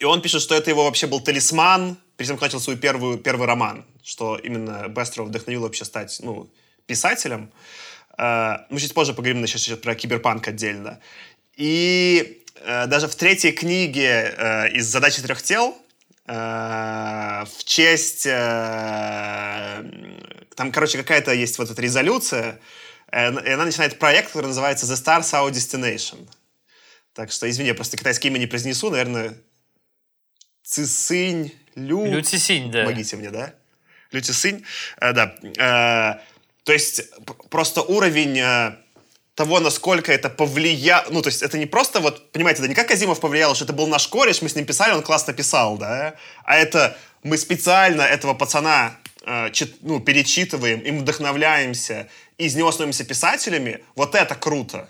И он пишет, что это его вообще был талисман, перед тем, как начал свой первый, первый роман, что именно Бестерова вдохновил вообще стать ну, писателем. Э, мы чуть позже поговорим сейчас, сейчас про киберпанк отдельно. И э, даже в третьей книге э, из «Задачи трех тел» в честь... Там, короче, какая-то есть вот эта резолюция, и она начинает проект, который называется «The Stars Our Destination». Так что, извини, я просто китайское имя не произнесу, наверное, Цисынь Лю... Лю Цисинь, да. Помогите мне, да? Лю Цисинь, э, да. Э, то есть просто уровень э, того, насколько это повлияло... Ну, то есть это не просто вот, понимаете, это не как Азимов повлиял, что это был наш кореш, мы с ним писали, он классно писал, да? А это мы специально этого пацана э, ну, перечитываем, им вдохновляемся, из него становимся писателями, вот это круто.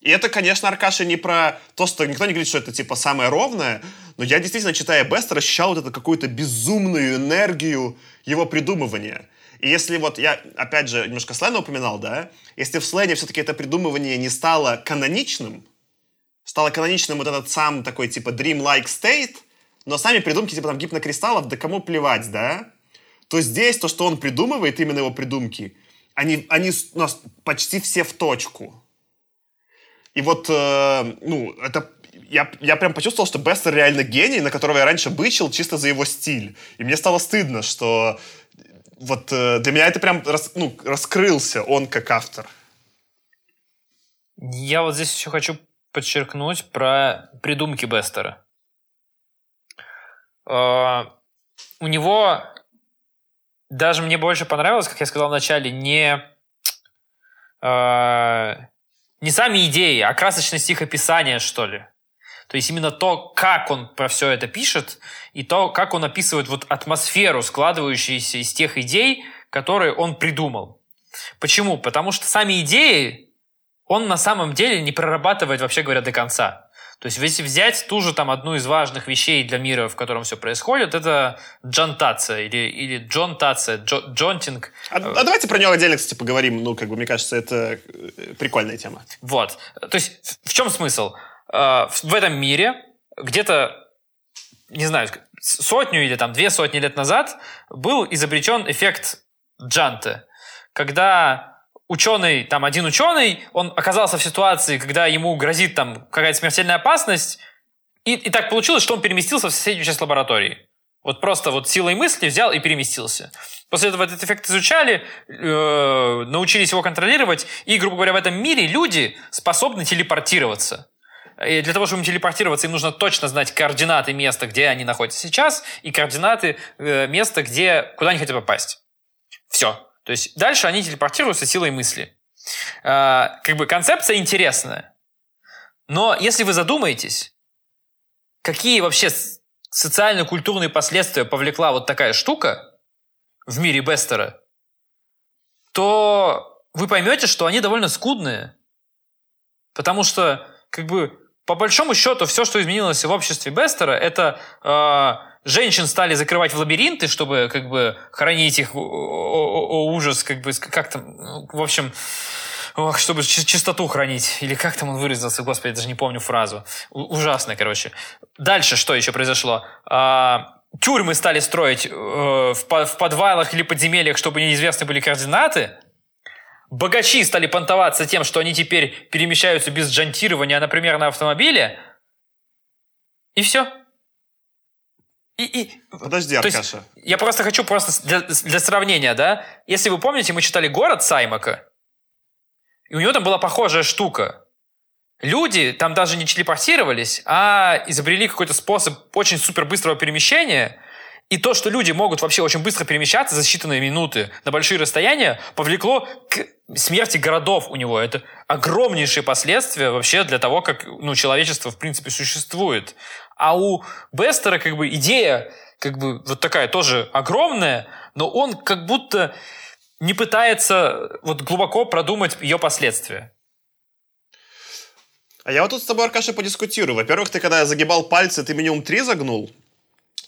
И это, конечно, Аркаша не про то, что никто не говорит, что это типа самое ровное, но я действительно, читая Бестер, ощущал вот эту какую-то безумную энергию его придумывания. И если вот я, опять же, немножко Слена упоминал, да, если в Слене все-таки это придумывание не стало каноничным, стало каноничным вот этот сам такой типа dream-like state, но сами придумки типа там гипнокристаллов, да кому плевать, да, то здесь то, что он придумывает, именно его придумки, они, они у нас почти все в точку. И вот, э, ну, это я, я прям почувствовал, что Бестер реально гений, на которого я раньше бычил чисто за его стиль. И мне стало стыдно, что вот э, для меня это прям рас, ну, раскрылся он как автор. Я вот здесь еще хочу подчеркнуть про придумки Бестера. Э, у него даже мне больше понравилось, как я сказал вначале, не э, не сами идеи, а красочность их описания, что ли. То есть именно то, как он про все это пишет, и то, как он описывает вот атмосферу, складывающуюся из тех идей, которые он придумал. Почему? Потому что сами идеи он на самом деле не прорабатывает, вообще говоря, до конца. То есть, если взять ту же там одну из важных вещей для мира, в котором все происходит, это джантация или, или джонтация, джо, джонтинг. А, а давайте про него отдельно, кстати, поговорим. Ну, как бы, мне кажется, это э, прикольная тема. Вот. То есть, в чем смысл? Э, в этом мире где-то, не знаю, сотню или там две сотни лет назад был изобретен эффект Джанте, когда ученый, там один ученый, он оказался в ситуации, когда ему грозит там какая-то смертельная опасность, и, и так получилось, что он переместился в соседнюю часть лаборатории. Вот просто вот силой мысли взял и переместился. После этого этот эффект изучали, э, научились его контролировать, и, грубо говоря, в этом мире люди способны телепортироваться. И для того, чтобы им телепортироваться, им нужно точно знать координаты места, где они находятся сейчас, и координаты э, места, где, куда они хотят попасть. Все. То есть дальше они телепортируются силой мысли. А, как бы концепция интересная. Но если вы задумаетесь, какие вообще социально-культурные последствия повлекла вот такая штука в мире Бестера, то вы поймете, что они довольно скудные. Потому что, как бы, по большому счету, все, что изменилось в обществе Бестера, это э, женщин стали закрывать в лабиринты, чтобы как бы хранить их ужас, как бы как там, ну, в общем, ох, чтобы чистоту хранить. Или как там он выразился, господи, даже не помню фразу. У, ужасно, короче. Дальше что еще произошло? А, тюрьмы стали строить э, в, в подвалах или подземельях, чтобы неизвестны были координаты. Богачи стали понтоваться тем, что они теперь перемещаются без джантирования, например, на автомобиле. И все. И, и, Подожди, Аркаша. я просто хочу просто для, для сравнения, да? Если вы помните, мы читали «Город» Саймака, и у него там была похожая штука. Люди там даже не телепортировались, а изобрели какой-то способ очень супер быстрого перемещения – и то, что люди могут вообще очень быстро перемещаться за считанные минуты на большие расстояния, повлекло к смерти городов у него. Это огромнейшие последствия вообще для того, как ну, человечество в принципе существует. А у Бестера как бы идея как бы вот такая тоже огромная, но он как будто не пытается вот глубоко продумать ее последствия. А я вот тут с тобой, Аркаша, подискутирую. Во-первых, ты когда загибал пальцы, ты минимум три загнул.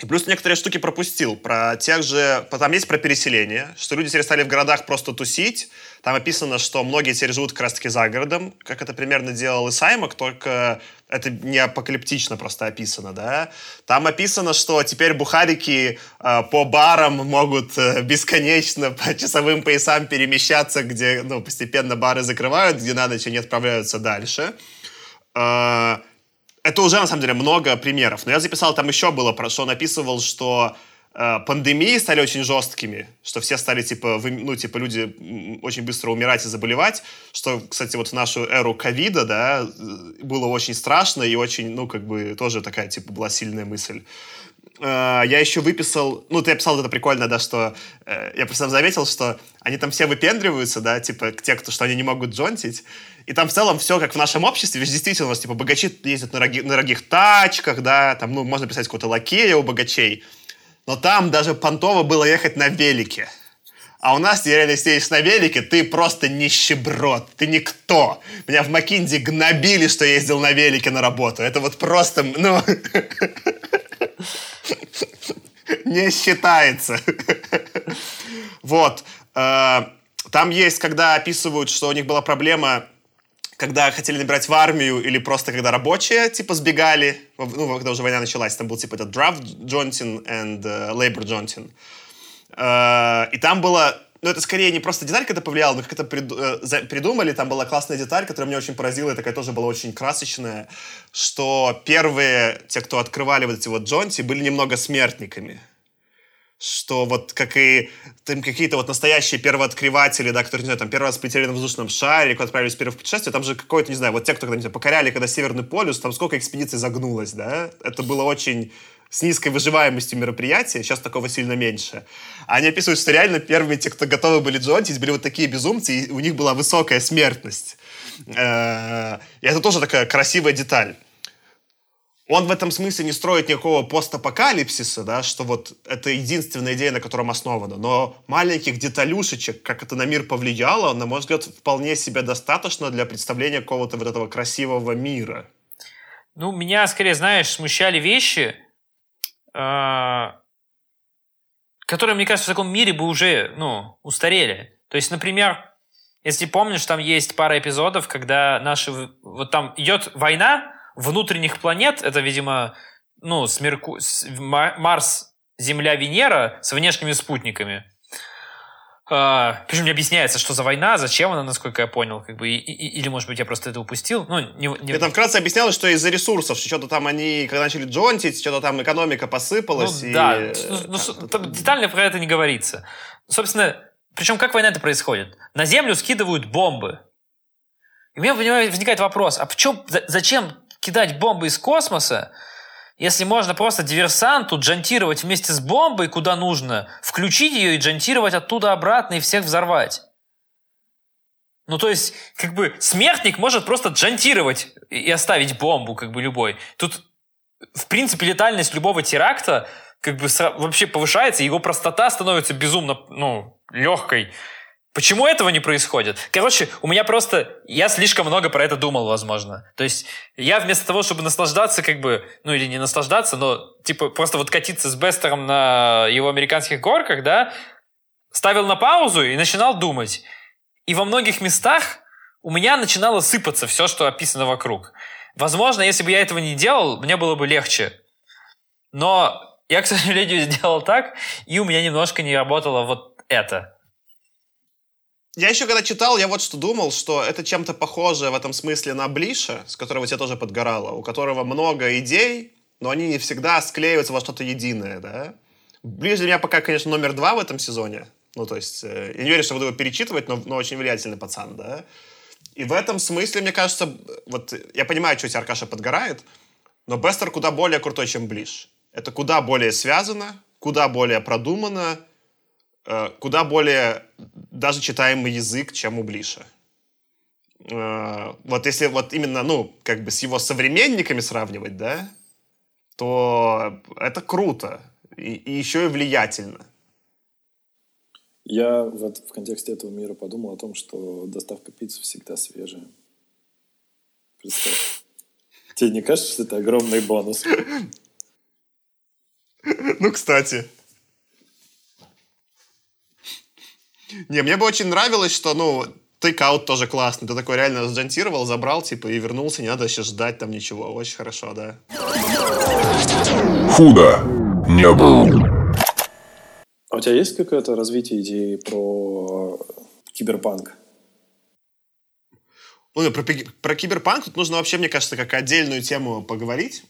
Плюс некоторые штуки пропустил. Про тех же... Там есть про переселение, что люди теперь стали в городах просто тусить. Там описано, что многие теперь живут как раз-таки за городом, как это примерно делал и Саймак, только это не апокалиптично просто описано, да. Там описано, что теперь бухарики э, по барам могут э, бесконечно по часовым поясам перемещаться, где ну, постепенно бары закрывают, где на ночь они отправляются дальше. Э, это уже, на самом деле, много примеров. Но я записал, там еще было, про что он описывал, что э, пандемии стали очень жесткими, что все стали, типа, вы, ну, типа, люди очень быстро умирать и заболевать, что, кстати, вот в нашу эру ковида, да, э, было очень страшно и очень, ну, как бы, тоже такая, типа, была сильная мысль. Э, я еще выписал, ну, ты описал это прикольно, да, что э, я просто заметил, что они там все выпендриваются, да, типа, те, кто, что они не могут джонтить, и там в целом все как в нашем обществе, ведь действительно у нас типа богачи ездят на, роги, на дорогих тачках, да, там, ну, можно писать какого-то лакея у богачей, но там даже понтово было ехать на велике. А у нас, ты реально сидишь на велике, ты просто нищеброд, ты никто. Меня в Макинде гнобили, что ездил на велике на работу. Это вот просто, ну... <laughs> Не считается. Вот. Э, там есть, когда описывают, что у них была проблема когда хотели набирать в армию или просто когда рабочие, типа, сбегали, ну, когда уже война началась, там был, типа, этот draft Джонтин and uh, labor Джонтин. Uh, и там было, ну, это скорее не просто деталь, когда повлияло, но как это придумали, там была классная деталь, которая меня очень поразила, и такая тоже была очень красочная, что первые, те, кто открывали вот эти вот Джонти, были немного смертниками что вот как и там какие-то вот настоящие первооткрыватели, да, которые, не знаю, там первый раз полетели на воздушном шаре, когда отправились в путешествие, там же какой-то, не знаю, вот те, кто когда нибудь покоряли, когда Северный полюс, там сколько экспедиций загнулось, да, это было очень с низкой выживаемостью мероприятия, сейчас такого сильно меньше. Они описывают, что реально первыми те, кто готовы были джонтить, были вот такие безумцы, и у них была высокая смертность. Э, это тоже такая красивая деталь он в этом смысле не строит никакого постапокалипсиса, да, что вот это единственная идея, на котором основана. Но маленьких деталюшечек, как это на мир повлияло, на мой взгляд, вполне себе достаточно для представления какого-то вот этого красивого мира. Ну, меня, скорее, знаешь, смущали вещи, э, которые, мне кажется, в таком мире бы уже, ну, устарели. То есть, например, если помнишь, там есть пара эпизодов, когда наши... Вот там идет война внутренних планет, это, видимо, ну, с Мерку... с Марс, Земля, Венера с внешними спутниками. А, причем не объясняется, что за война, зачем она, насколько я понял, как бы, и, и, или, может быть, я просто это упустил. Ну, не, не... там вкратце объяснялось, что из-за ресурсов, что-то там они, когда начали джонтить, что-то там экономика посыпалась. Ну, и... Да, ну, ну, там детально про это не говорится. Собственно, причем как война это происходит? На Землю скидывают бомбы. И у меня возникает вопрос, а в чем, зачем кидать бомбы из космоса, если можно просто диверсанту джантировать вместе с бомбой куда нужно, включить ее и джантировать оттуда обратно и всех взорвать. Ну, то есть, как бы, смертник может просто джантировать и оставить бомбу, как бы, любой. Тут, в принципе, летальность любого теракта, как бы, вообще повышается, его простота становится безумно, ну, легкой. Почему этого не происходит? Короче, у меня просто... Я слишком много про это думал, возможно. То есть я вместо того, чтобы наслаждаться как бы... Ну или не наслаждаться, но типа просто вот катиться с Бестером на его американских горках, да, ставил на паузу и начинал думать. И во многих местах у меня начинало сыпаться все, что описано вокруг. Возможно, если бы я этого не делал, мне было бы легче. Но я, к сожалению, сделал так, и у меня немножко не работало вот это. Я еще когда читал, я вот что думал, что это чем-то похоже в этом смысле на Блиша, с которого тебе тоже подгорало, у которого много идей, но они не всегда склеиваются во что-то единое, да? Ближ для меня пока, конечно, номер два в этом сезоне. Ну, то есть, э, я не верю, что буду его перечитывать, но, но очень влиятельный пацан, да? И в этом смысле, мне кажется, вот я понимаю, что тебя Аркаша подгорает, но Бестер куда более крутой, чем Блиш. Это куда более связано, куда более продумано, Э, куда более даже читаемый язык, чем у Блиша. Э, вот если вот именно, ну, как бы с его современниками сравнивать, да, то это круто и, и еще и влиятельно. Я в, в контексте этого мира подумал о том, что доставка пиццы всегда свежая. Представь. Тебе не кажется, что это огромный бонус? <laughs> Ну, кстати. Не, мне бы очень нравилось, что, ну, тейкаут тоже классный. Ты такой реально сджантировал, забрал, типа, и вернулся, не надо еще ждать там ничего. Очень хорошо, да. Худо не был. А у тебя есть какое-то развитие идеи про киберпанк? Ну, про, про киберпанк тут нужно вообще, мне кажется, как отдельную тему поговорить.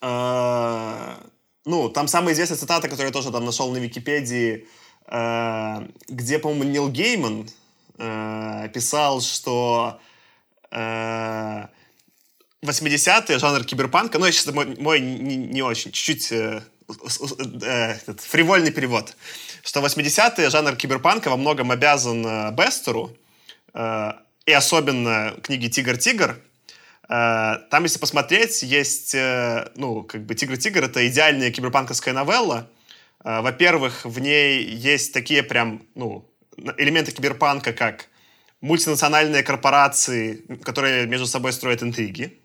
А, ну, там самая известная цитата, которую я тоже там нашел на Википедии, где, по-моему, Нил Гейман э, писал, что 80-е э, жанр киберпанка, ну, я сейчас мой, мой не, не очень, чуть-чуть э, э, фривольный перевод, что 80-е жанр киберпанка во многом обязан Бестеру, э, и особенно книге «Тигр-тигр», там, если посмотреть, есть, ну, как бы «Тигр-тигр» — это идеальная киберпанковская новелла, во-первых, в ней есть такие прям, ну, элементы киберпанка, как мультинациональные корпорации, которые между собой строят интриги.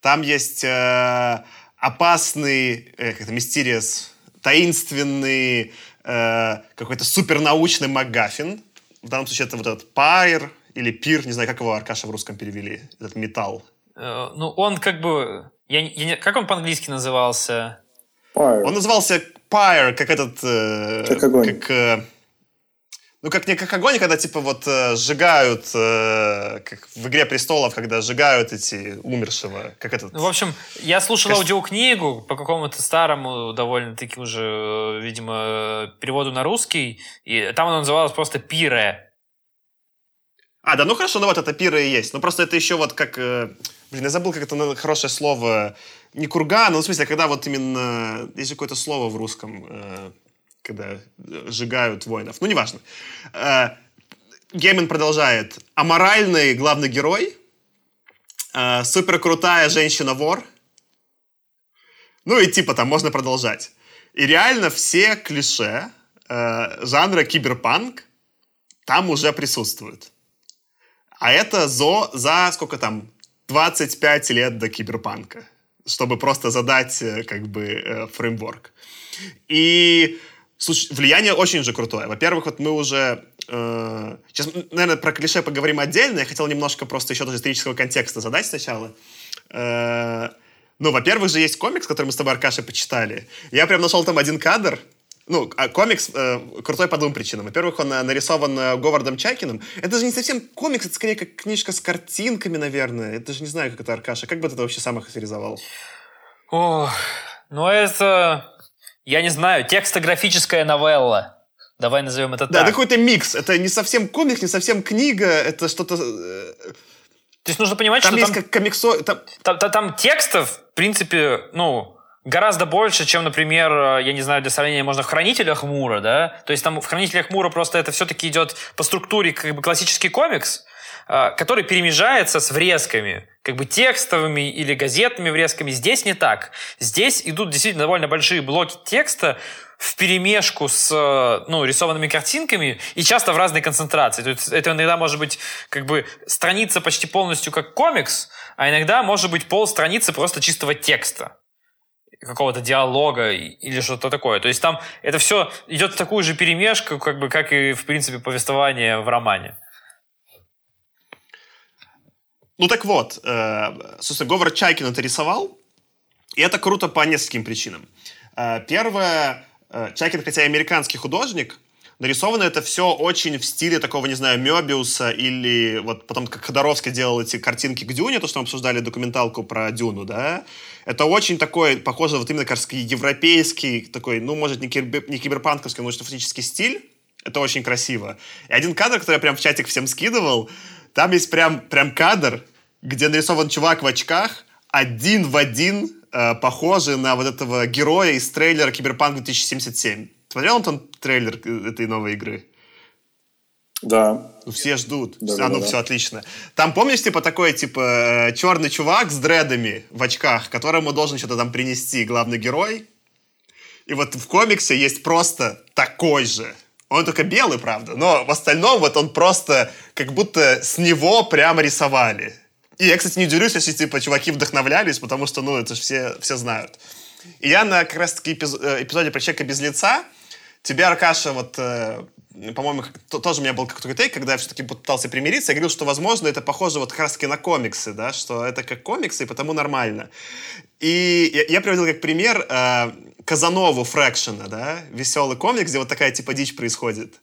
Там есть э, опасный, э, как это, mysterious, таинственный, э, какой-то супернаучный МакГаффин. В данном случае это вот этот пайр или пир, не знаю, как его Аркаша в русском перевели, этот металл. Э, ну, он как бы... Я, я, как он по-английски назывался? Pyre. Он назывался Pyre, как этот... Э, как огонь. Как, э, ну, как не как огонь, когда, типа, вот э, сжигают, э, как в «Игре престолов», когда сжигают эти умершего, как этот... Ну, в общем, я слушал Каст... аудиокнигу по какому-то старому, довольно-таки уже, э, видимо, переводу на русский, и там она называлась просто «Пире». А, да, ну хорошо, ну вот это «Пире» и есть. Ну, просто это еще вот как... Э, блин, я забыл, как это хорошее слово не курган, ну, в смысле, когда вот именно... Есть какое-то слово в русском, э, когда сжигают воинов. Ну, неважно. Э, Гейман продолжает. Аморальный главный герой, э, суперкрутая женщина-вор, ну и типа там можно продолжать. И реально все клише э, жанра киберпанк там уже присутствуют. А это за, за сколько там? 25 лет до киберпанка, чтобы просто задать э, как бы э, фреймворк. И слушай, влияние очень же крутое. Во-первых, вот мы уже э, сейчас, наверное, про клише поговорим отдельно. Я хотел немножко просто еще тоже исторического контекста задать сначала. Ну, во-первых же есть комикс, который мы с тобой, Аркаша, почитали. Я прям нашел там один кадр, ну, а комикс э, крутой по двум причинам. Во-первых, он э, нарисован э, Говардом Чайкиным. Это же не совсем комикс, это скорее как книжка с картинками, наверное. Это же не знаю, как это Аркаша. Как бы ты это вообще сам охарактеризовал? О, ну это, я не знаю, текстографическая новелла. Давай назовем это Да, так. это какой-то микс. Это не совсем комикс, не совсем книга. Это что-то... э, То есть нужно понимать, Там что есть там, как комиксо... Там... там, там- там текстов, в принципе, ну, гораздо больше, чем, например, э, я не знаю, для сравнения можно в «Хранителях Мура», да? То есть там в «Хранителях Мура» просто это все-таки идет по структуре как бы классический комикс, э, который перемежается с врезками, как бы текстовыми или газетными врезками. Здесь не так. Здесь идут действительно довольно большие блоки текста в перемешку с э, ну, рисованными картинками и часто в разной концентрации. То есть это иногда может быть как бы страница почти полностью как комикс, а иногда может быть пол страницы просто чистого текста какого-то диалога или что-то такое. То есть там это все идет в такую же перемешку, как бы, как и, в принципе, повествование в романе. Ну так вот, э, собственно, Говард Чайкин это рисовал, и это круто по нескольким причинам. Э, первое, э, Чайкин, хотя и американский художник, нарисовано это все очень в стиле такого, не знаю, Мёбиуса или вот потом, как Ходоровский делал эти картинки к Дюне, то, что мы обсуждали документалку про Дюну, да, это очень такой, похоже, вот именно, кажется, европейский, такой, ну, может, не, кибер, не киберпанковский, но фактически стиль, это очень красиво. И один кадр, который я прям в чатик всем скидывал, там есть прям, прям кадр, где нарисован чувак в очках, один в один э, похожий на вот этого героя из трейлера Киберпанк 2077. Смотрел Антон трейлер э, этой новой игры? Да. Ну, все ждут. Да, а, да, ну, да, все отлично. Там, помнишь, типа, такой, типа, э, черный чувак с дредами в очках, которому должен что-то там принести главный герой? И вот в комиксе есть просто такой же. Он только белый, правда, но в остальном вот он просто как будто с него прямо рисовали. И я, кстати, не удивлюсь, если, типа, чуваки вдохновлялись, потому что, ну, это же все, все знают. И я на как раз-таки э, эпизоде про человека без лица Тебя, Аркаша, вот, э, по-моему, тоже у меня был какой-то тейк, когда я все-таки пытался примириться, я говорил, что, возможно, это похоже вот как раз-таки на комиксы, да, что это как комиксы, и потому нормально. И я, я приводил как пример э, Казанову Фрэкшена, да, веселый комикс, где вот такая типа дичь происходит.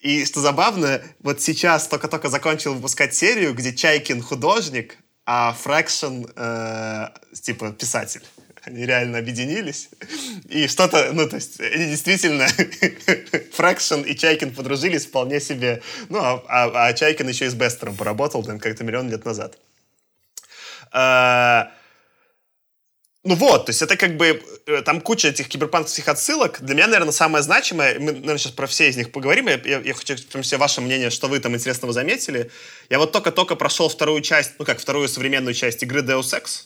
И что забавно, вот сейчас только-только закончил выпускать серию, где Чайкин художник, а Фрэкшен э, типа писатель. Они реально объединились. И что-то, ну, то есть, они действительно, <laughs> Фрэкшен и Чайкин подружились вполне себе. Ну, а, а- а Чайкин еще и с Бестером поработал, там, как-то миллион лет назад. А, ну вот, то есть это как бы, э, там куча этих киберпанковских отсылок. Для меня, наверное, самое значимое, мы, наверное, сейчас про все из них поговорим, я, я- я хочу, в том числе, ваше мнение, что вы там интересного заметили. Я вот только-только прошел вторую часть, ну как, вторую современную часть игры Deus Ex,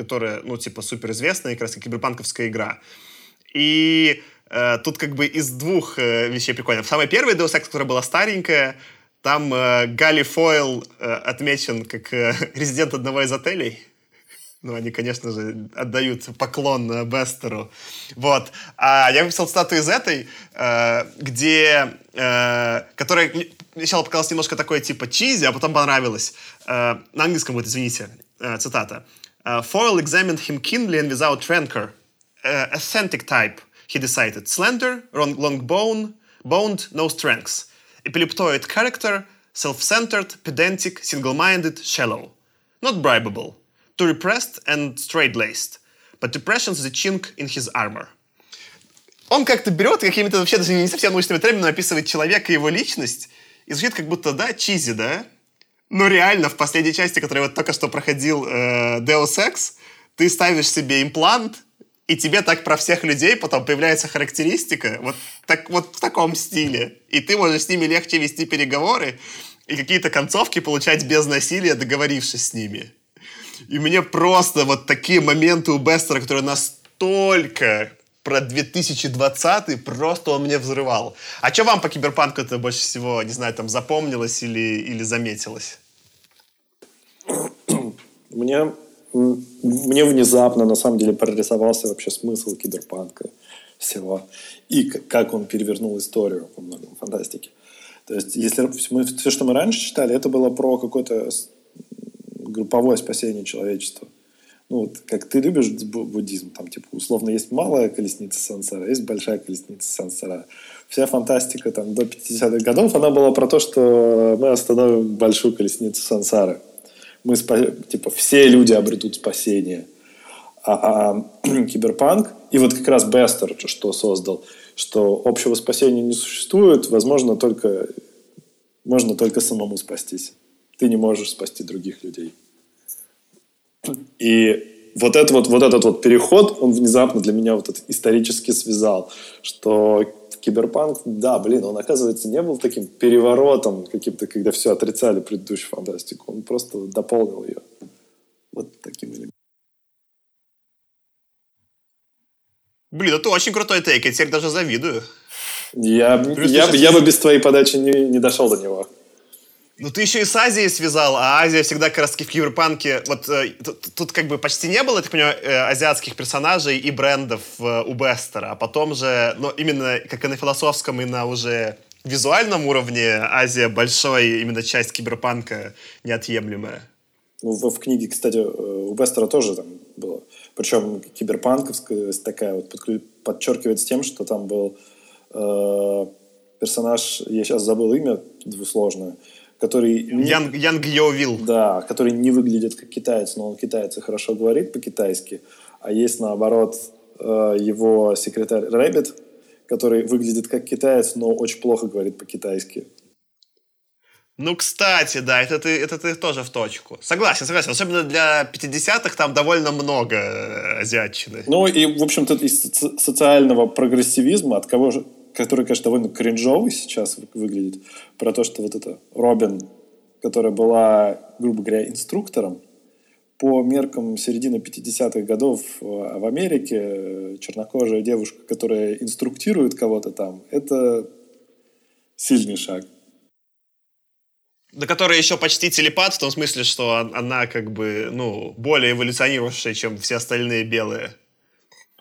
которая, ну, типа, суперизвестная, как раз киберпанковская игра. И э, тут как бы из двух э, вещей прикольно. Самая первая Deus Ex, которая была старенькая, там э, Галли Фойл э, отмечен как э, <laughs> резидент одного из отелей. Ну, они, конечно же, отдают поклон э, Бестеру. Вот. А я выписал цитату из этой, э, где... э, которая сначала показалась немножко такой, типа, чизи, а потом понравилась. На английском будет, извините, цитата. Uh, Foyle examined him keenly and without rancor. Uh, authentic type, he decided. Slender, long, long bone, boned, no strengths. Epileptoid character, self-centered, pedantic, single-minded, shallow. Not bribable. Too repressed and straight-laced. But depression's the chink in his armor. Он как-то берет и какими-то вообще даже не совсем научными терминами описывает человека и его личность. И звучит как будто, да, чизи, да? Но реально в последней части, которая вот только что проходил э, Deus Ex, ты ставишь себе имплант, и тебе так про всех людей потом появляется характеристика вот, так, вот в таком стиле. И ты можешь с ними легче вести переговоры и какие-то концовки получать без насилия, договорившись с ними. И мне просто вот такие моменты у Бестера, которые настолько про 2020 просто он мне взрывал. А что вам по киберпанку это больше всего, не знаю, там запомнилось или, или заметилось? <coughs> Мне, мне внезапно, на самом деле, прорисовался вообще смысл киберпанка всего. И как он перевернул историю во многом фантастики. То есть, если мы, все, что мы раньше читали, это было про какое-то групповое спасение человечества. Ну, вот, как ты любишь буддизм, там, типа, условно, есть малая колесница сансара, есть большая колесница сансара. Вся фантастика там до 50-х годов, она была про то, что мы остановим большую колесницу сансары. Мы, спа... типа, все люди обретут спасение. А, а <clears throat> киберпанк, и вот как раз Бестер что создал, что общего спасения не существует, возможно, только можно только самому спастись. Ты не можешь спасти других людей. И вот, это вот, вот этот вот переход, он внезапно для меня вот этот исторически связал, что киберпанк, да, блин, он, оказывается, не был таким переворотом каким-то, когда все отрицали предыдущую фантастику. Он просто дополнил ее вот таким элементом. Блин, это очень крутой тейк, я теперь даже завидую. Я, я, я бы без твоей подачи не, не дошел до него. Ну, ты еще и с Азией связал, а Азия всегда как раз в киберпанке... Вот э, тут, как бы почти не было, я так понимаю, э, азиатских персонажей и брендов э, у Бестера, а потом же, ну, именно как и на философском, и на уже визуальном уровне Азия большой, именно часть киберпанка неотъемлемая. Ну, в, в книге, кстати, э, у Бестера тоже там было. Причем киберпанковская такая вот подчеркивается тем, что там был э, персонаж, я сейчас забыл имя двусложное, который... Янг, Янг Йовил. Да, который не выглядит как китаец, но он китаец и хорошо говорит по-китайски. А есть, наоборот, э, его секретарь Рэббит, который выглядит как китаец, но очень плохо говорит по-китайски. Ну, кстати, да, это ты, это ты тоже в точку. Согласен, согласен. Особенно для 50-х там довольно много э, азиатчины. Ну, и, в общем-то, из социального прогрессивизма, от кого же который, конечно, довольно кринжовый сейчас выглядит, про то, что вот это Робин, которая была, грубо говоря, инструктором, по меркам середины 50-х годов э, в Америке э, чернокожая девушка, которая инструктирует кого-то там, это сильный шаг. Да, которая еще почти телепат, в том смысле, что она как бы, ну, более эволюционировавшая, чем все остальные белые.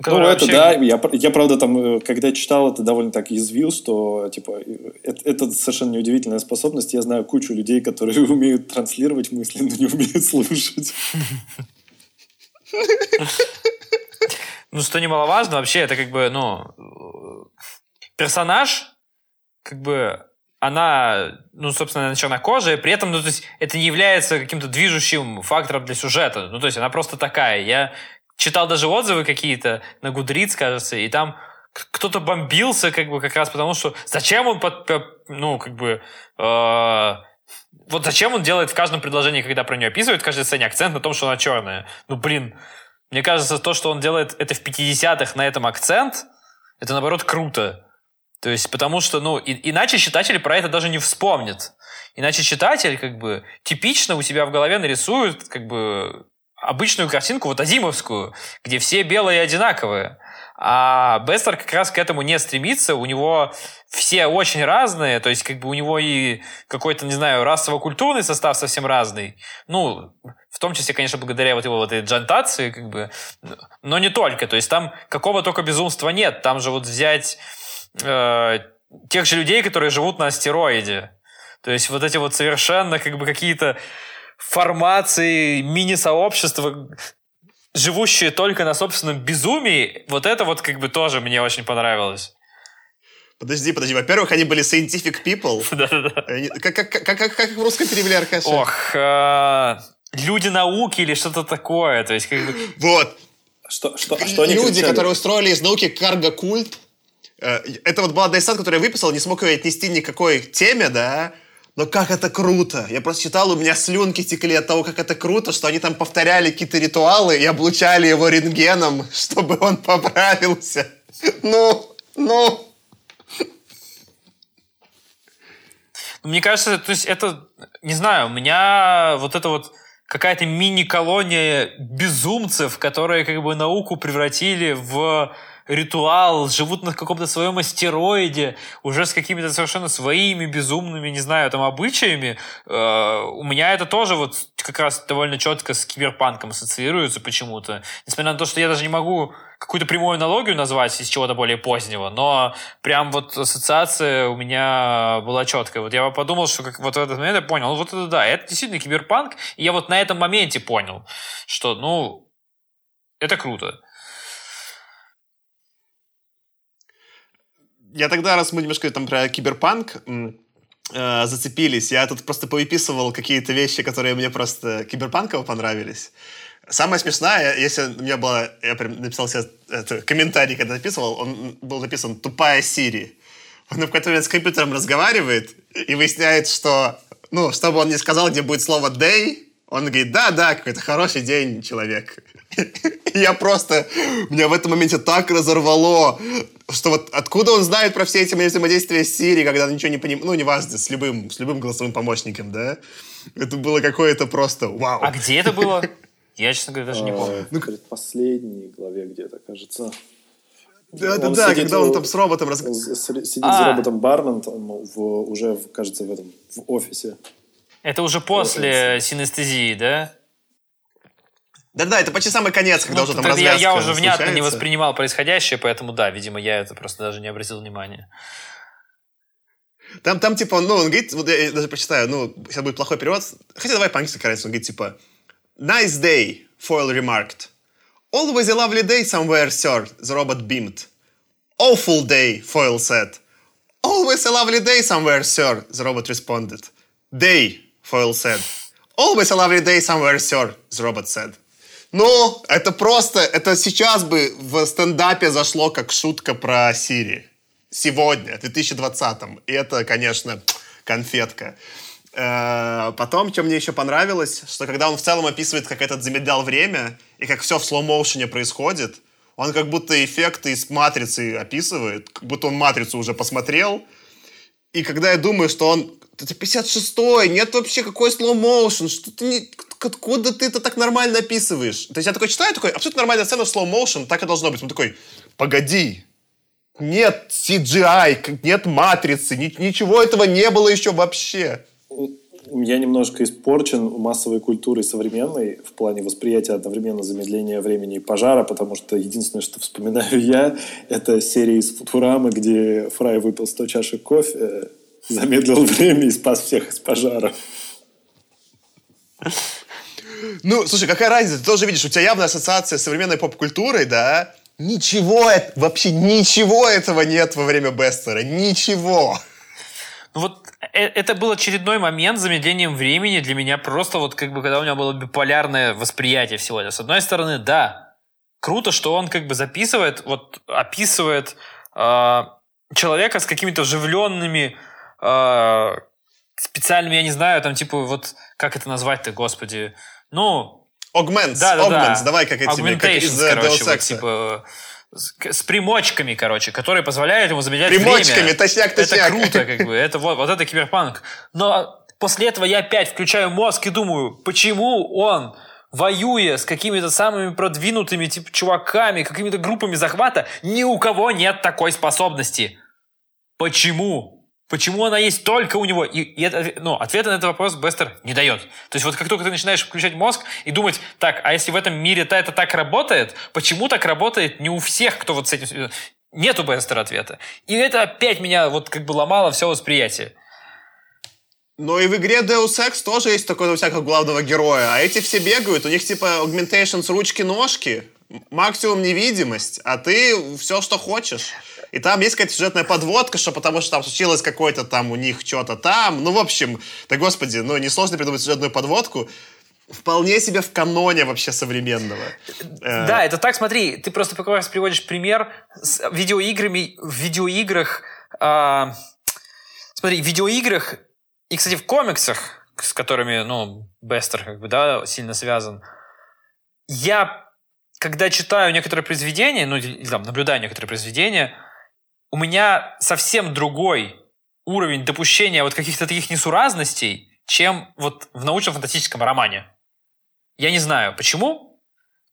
Ну, это вообще... да, я, я, правда, там, э, когда читал, это довольно так язвил, что, типа, это, это совершенно неудивительная способность. Я знаю кучу людей, которые <laughs> умеют транслировать мысли, но не умеют слушать. Ну, что немаловажно, вообще, это как бы, ну, персонаж, как бы, она, ну, собственно, она чернокожая, при этом, ну, то есть, это не является каким-то движущим фактором для сюжета. Ну, то есть, она просто такая. Я читал даже отзывы какие-то на Гудриц, кажется, и там кто-то бомбился, как бы, как раз потому, что зачем он, под, ну, как бы, э, вот зачем он делает в каждом предложении, когда про нее описывает, в каждой сцене акцент на том, что она черная. Ну, блин, мне кажется, то, что он делает это в 50-х на этом акцент, это, наоборот, круто. То есть, потому что, ну, и, иначе читатель про это даже не вспомнит. Иначе читатель, как бы, типично у себя в голове нарисует, как бы, обычную картинку, вот азимовскую, где все белые одинаковые. А Бестер как раз к этому не стремится, у него все очень разные, то есть как бы у него и какой-то, не знаю, расово-культурный состав совсем разный. Ну, в том числе, конечно, благодаря вот его вот этой джантации, как бы, но не только. То есть там какого только безумства нет. Там же вот взять э, тех же людей, которые живут на астероиде. То есть вот эти вот совершенно как бы какие-то формации, мини-сообщества, живущие только на собственном безумии, вот это вот как бы тоже мне очень понравилось. Подожди, подожди. Во-первых, они были scientific people. <laughs> Да-да-да. Как, как, как, как, как в русском перевели Аркаша? Ох, э, люди науки или что-то такое. То есть, как бы... <laughs> Вот. Что, что, а что они Люди, которые устроили из науки карго-культ. Э, это вот была Дайсан, который я выписал, не смог ее отнести никакой теме, да, но как это круто! Я просто читал, у меня слюнки текли от того, как это круто, что они там повторяли какие-то ритуалы и облучали его рентгеном, <laughs> чтобы он поправился. Ну, ну. Мне кажется, то есть это, не знаю, у меня вот это вот какая-то мини-колония безумцев, которые как бы науку превратили в ритуал, живут на каком-то своем астероиде, уже с какими-то совершенно своими безумными, не знаю, там, обычаями. Э, у меня это тоже вот как раз довольно четко с киберпанком ассоциируется почему-то. Несмотря на то, что я даже не могу какую-то прямую аналогию назвать из чего-то более позднего, но прям вот ассоциация у меня была четкая. Вот я подумал, что как, вот в этот момент я понял, вот это да, это действительно киберпанк, и я вот на этом моменте понял, что, ну, это круто. Я тогда, раз мы немножко там про киберпанк э, зацепились, я тут просто повыписывал какие-то вещи, которые мне просто киберпанково понравились. Самое смешное, если у меня было, я прям написал себе это, комментарий, когда записывал, он был написан «тупая Сири». Он в какой-то момент с компьютером разговаривает и выясняет, что, ну, чтобы он не сказал, где будет слово «day», он говорит, да, да, какой-то хороший день, человек. <laughs> Я просто, меня в этом моменте так разорвало, что вот откуда он знает про все эти мои взаимодействия с Сири, когда он ничего не понимает, ну, неважно, с любым, с любым голосовым помощником, да? Это было какое-то просто вау. А где это было? <laughs> Я, честно говоря, даже не помню. В предпоследней главе где-то, кажется. Да-да-да, когда он там с роботом... Сидит а. с роботом Бармен в, уже, кажется, в этом, в офисе. Это уже после синестезии, да? Да-да, это почти самый конец, когда ну, уже там развязка я, я уже внятно случается. не воспринимал происходящее, поэтому да, видимо, я это просто даже не обратил внимания. Там, там типа, ну, он говорит, вот я даже прочитаю, ну, сейчас будет плохой перевод, хотя давай по-английски, кажется, он говорит, типа, Nice day, Foyle remarked. Always a lovely day somewhere, sir, the robot beamed. Awful day, Foyle said. Always a lovely day somewhere, sir, the robot responded. Day, Foyle said. Always a lovely day somewhere, sir, the robot said. Ну, это просто, это сейчас бы в стендапе зашло как шутка про Сири. Сегодня, в 2020-м. И это, конечно, конфетка. Э, потом, что мне еще понравилось, что когда он в целом описывает, как этот замедлял время, и как все в слоу-моушене происходит, он как будто эффекты из «Матрицы» описывает, как будто он «Матрицу» уже посмотрел. И когда я думаю, что он... Это 56-й, нет вообще какой слоу-моушен, что ты не... Откуда ты это так нормально описываешь? То есть я такой читаю, такой, абсолютно нормальная сцена в слоу-моушен, так и должно быть. Он такой, погоди, нет CGI, нет матрицы, ничего этого не было еще вообще я немножко испорчен массовой культурой современной в плане восприятия одновременно замедления времени и пожара, потому что единственное, что вспоминаю я, это серия из Футурамы, где Фрай выпил 100 чашек кофе, замедлил <laughs> время и спас всех из пожара. Ну, слушай, какая разница? Ты тоже видишь, у тебя явная ассоциация с современной поп-культурой, да? Ничего, вообще ничего этого нет во время Бестера. Ничего. Ну вот э, это был очередной момент с замедлением времени для меня просто вот как бы когда у меня было биполярное восприятие всего этого. С одной стороны, да, круто, что он как бы записывает, вот описывает э, человека с какими-то вживленными э, специальными, я не знаю, там типа вот как это назвать-то, господи, ну Augments, да, да, augments, да. давай как эти, как из короче, вот, типа с, с примочками, короче, которые позволяют ему замедлять примочками, время. точняк, точняк. Это круто, как бы. <laughs> Это вот, вот это киберпанк. Но после этого я опять включаю мозг и думаю, почему он воюя с какими-то самыми продвинутыми типа чуваками, какими-то группами захвата, ни у кого нет такой способности. Почему? Почему она есть только у него? И, и это, ну, ответа на этот вопрос Бестер не дает. То есть вот как только ты начинаешь включать мозг и думать, так, а если в этом мире -то это так работает, почему так работает не у всех, кто вот с этим... Нету Бестера ответа. И это опять меня вот как бы ломало все восприятие. Но и в игре Deus Ex тоже есть такой у всякого главного героя. А эти все бегают, у них типа augmentations ручки-ножки, максимум невидимость, а ты все, что хочешь. И там есть какая-то сюжетная подводка, что потому что там случилось какое-то там у них что-то там. Ну, в общем, да господи, ну, несложно придумать сюжетную подводку вполне себе в каноне вообще современного. Э, да, это так, смотри, ты просто как раз приводишь пример с видеоиграми, в видеоиграх, э, смотри, в видеоиграх и, кстати, в комиксах, с которыми, ну, Бестер, как бы, да, сильно связан, я, когда читаю некоторые произведения, ну, или там, наблюдаю некоторые произведения, у меня совсем другой уровень допущения вот каких-то таких несуразностей, чем вот в научно-фантастическом романе. Я не знаю, почему,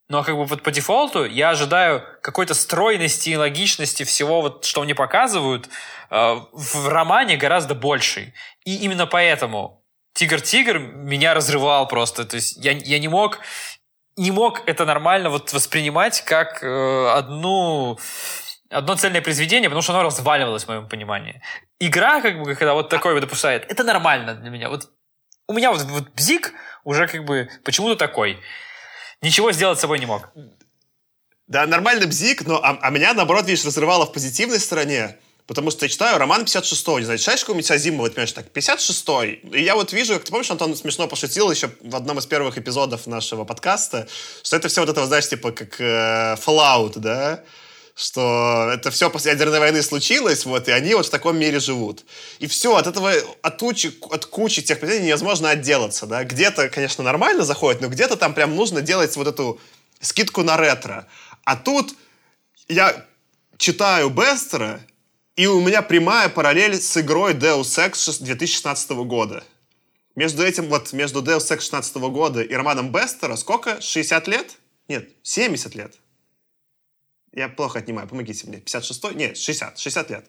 но как бы вот по дефолту я ожидаю какой-то стройности и логичности всего, вот, что мне показывают, э, в романе гораздо большей. И именно поэтому Тигр-Тигр меня разрывал просто. То есть я, я не мог не мог это нормально вот воспринимать как э, одну одно цельное произведение, потому что оно разваливалось в моем понимании. Игра, как бы, когда вот такое допускает, это нормально для меня. Вот у меня вот, вот бзик уже как бы почему-то такой. Ничего сделать с собой не мог. Да, нормальный бзик, но а, а меня, наоборот, видишь, разрывало в позитивной стороне. Потому что я читаю роман 56-й. Не знаю, читаешь какой-нибудь Азимова, понимаешь, так, 56-й. И я вот вижу, как ты помнишь, Антон смешно пошутил еще в одном из первых эпизодов нашего подкаста, что это все вот это, знаешь, типа как э, Fallout, да? Что это все после ядерной войны случилось, вот, и они вот в таком мире живут. И все, от этого, от, кучи, от кучи тех произведений невозможно отделаться, да. Где-то, конечно, нормально заходит, но где-то там прям нужно делать вот эту скидку на ретро. А тут я читаю Бестера, и у меня прямая параллель с игрой Deus Ex 2016 года. Между этим, вот, между Deus Ex 16 года и романом Бестера сколько? 60 лет? Нет, 70 лет. Я плохо отнимаю, помогите мне. 56-й? Нет, 60. 60 лет.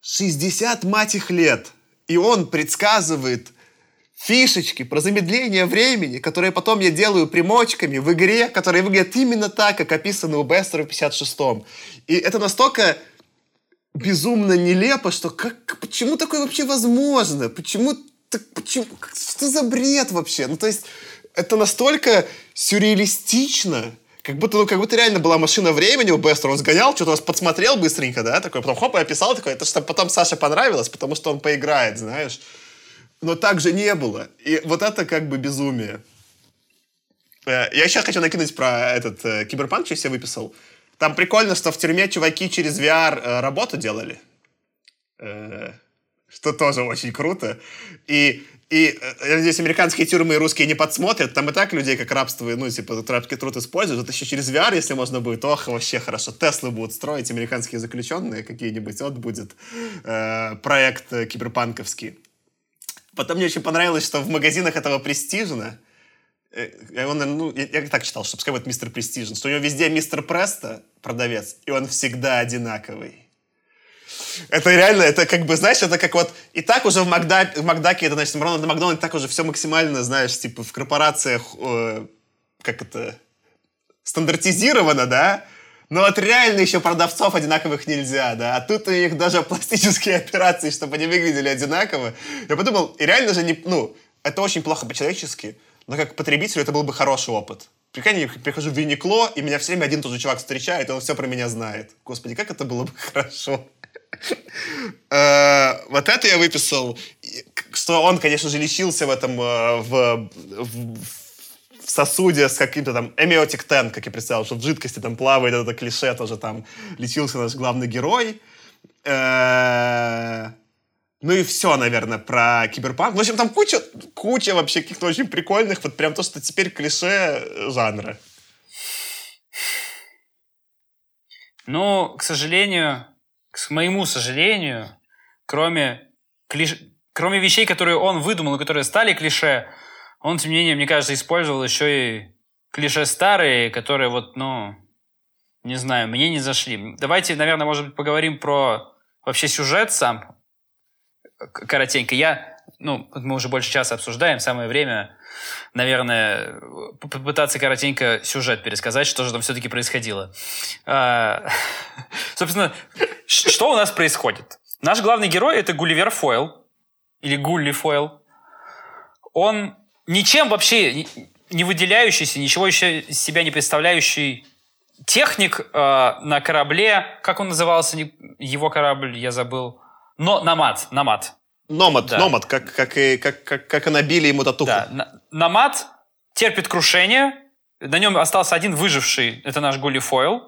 60, э, мать их, лет. И он предсказывает фишечки про замедление времени, которые потом я делаю примочками в игре, которые выглядят именно так, как описано у Бестера в 56-м. И это настолько безумно нелепо, что как, почему такое вообще возможно? Почему, так, почему, что за бред вообще? Ну, то есть, это настолько сюрреалистично, как будто, ну, как будто реально была машина времени у Бестера. Он сгонял, что-то раз подсмотрел быстренько, да, такой, потом хоп, и описал такой, это что потом Саше понравилось, потому что он поиграет, знаешь. Но так же не было. И вот это как бы безумие. Э, я еще хочу накинуть про этот э, киберпанк, что я себе выписал. Там прикольно, что в тюрьме чуваки через VR э, работу делали. Э, что тоже очень круто. И, и э, я надеюсь, американские тюрьмы и русские не подсмотрят. Там и так людей как рабство, ну, типа, рабский труд используют. Это еще через VR, если можно будет. Ох, вообще хорошо. Теслы будут строить, американские заключенные какие-нибудь. Вот будет э, проект э, киберпанковский. Потом мне очень понравилось, что в магазинах этого престижно Э, он, ну, я, я так читал, что пускай будет мистер Престижен, что у него везде мистер Преста, продавец, и он всегда одинаковый. Это реально, это как бы, знаешь, это как вот... И так уже в, Макдак, в Макдаке, это, значит, Рональд Макдональд так уже все максимально, знаешь, типа в корпорациях, э, как это, стандартизировано, да? Но вот реально еще продавцов одинаковых нельзя, да? А тут у них даже пластические <laughs> операции, чтобы они выглядели одинаково. Я подумал, и реально же не... Ну, это очень плохо по-человечески но как потребителю это был бы хороший опыт. Прикинь, я прихожу в Юникло, и меня все время один и тот же чувак встречает, и он все про меня знает. Господи, как это было бы <laughs> хорошо. Э, вот это я выписал. Что он, конечно же, лечился в этом, э, в, в, сосуде с каким-то там эмиотик тен, как я представил, что в жидкости там плавает это клише, тоже там лечился наш главный герой. Э, ну и все, наверное, про киберпанк. В общем, там куча, куча вообще каких-то очень прикольных, вот прям то, что теперь клише жанра. Ну, к сожалению, к моему сожалению, кроме, клиш... кроме вещей, которые он выдумал и которые стали клише, он, тем не менее, мне кажется, использовал еще и клише старые, которые вот, ну, не знаю, мне не зашли. Давайте, наверное, может быть, поговорим про вообще сюжет сам, коротенько. Я, ну, мы уже больше часа обсуждаем, самое время, наверное, попытаться коротенько сюжет пересказать, что же там все-таки происходило. А, <laughs> собственно, что у нас происходит? Наш главный герой — это Гулливер Фойл, или Гулли Фойл. Он ничем вообще не выделяющийся, ничего еще из себя не представляющий техник э, на корабле, как он назывался, его корабль, я забыл, но намат, намат. Номад, да. номад, как, как, и, как, как, как и набили ему татуху. Да. Намат терпит крушение, на нем остался один выживший, это наш Гули Фойл,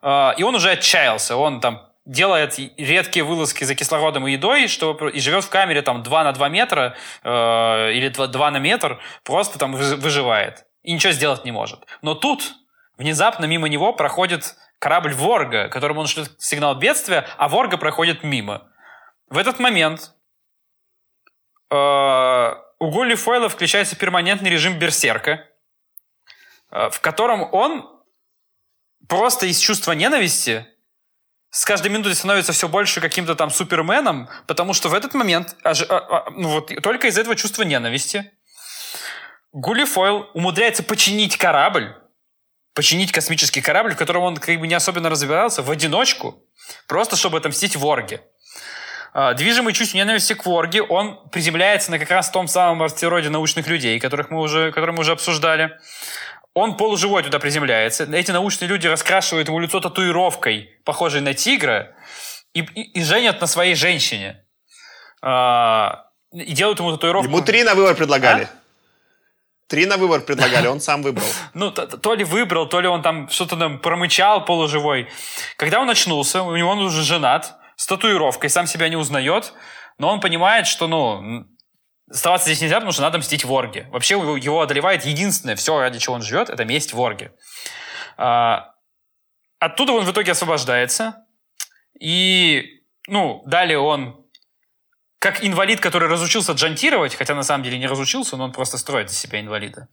а, и он уже отчаялся, он там делает редкие вылазки за кислородом и едой, чтобы, и живет в камере там 2 на 2 метра э, или 2, 2 на метр, просто там выживает. И ничего сделать не может. Но тут внезапно мимо него проходит корабль Ворга, которому он шлет сигнал бедствия, а Ворга проходит мимо. В этот момент э, у Гулли Фойла включается перманентный режим берсерка. э, в котором он просто из чувства ненависти с каждой минутой становится все больше каким-то там суперменом, потому что в этот момент, а, а, ну вот только из этого чувства ненависти, Гулифойл умудряется починить корабль, починить космический корабль, в котором он как бы не особенно разбирался, в одиночку, просто чтобы отомстить Ворге. А, движимый чувством ненависти к Ворге, он приземляется на как раз том самом астероиде научных людей, которых мы уже, которые мы уже обсуждали. Он полуживой туда приземляется. Эти научные люди раскрашивают ему лицо татуировкой, похожей на тигра, и, и, и женят на своей женщине. А, и делают ему татуировку. Ему три на выбор предлагали. А? Три на выбор предлагали, он сам выбрал. <laughs> Ну, то, то ли выбрал, то ли он там что-то там промычал полуживой. Когда он очнулся, у него он уже женат, с татуировкой, сам себя не узнает, но он понимает, что, ну, Оставаться здесь нельзя, потому что надо мстить Ворге. Вообще его одолевает единственное, все, ради чего он живет, это месть Ворге. А, оттуда он в итоге освобождается. И, ну, далее он как инвалид, который разучился джантировать, хотя на самом деле не разучился, но он просто строит из себя инвалида,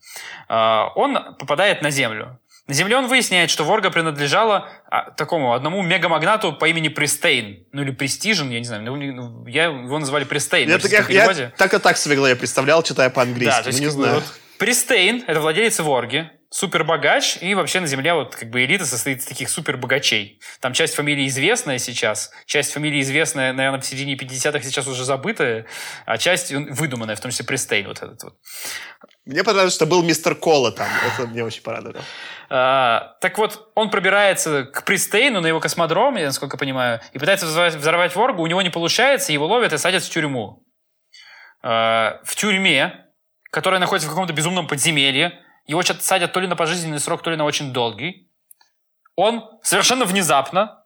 а, он попадает на Землю. На Земле он выясняет, что Ворга принадлежала а, такому одному мегамагнату по имени Пристейн. Ну или Престижен, я не знаю. Ну, ну я, его называли Пристейн. Я, так, я, я так и так себе я представлял, читая по-английски. Да, то есть, ну, не знаю. Вот, Пристейн – это владелец Ворги, супер богач, и вообще на Земле вот как бы элита состоит из таких супер богачей. Там часть фамилии известная сейчас, часть фамилии известная, наверное, в середине 50-х сейчас уже забытая, а часть выдуманная, в том числе Пристейн вот этот вот. Мне понравилось, что был мистер Кола там. Это мне очень порадовало. А, так вот, он пробирается к Пристейну на его насколько я понимаю, и пытается взорвать, взорвать Воргу. У него не получается, его ловят и садят в тюрьму. А, в тюрьме, которая находится в каком-то безумном подземелье, его садят то ли на пожизненный срок, то ли на очень долгий. Он совершенно внезапно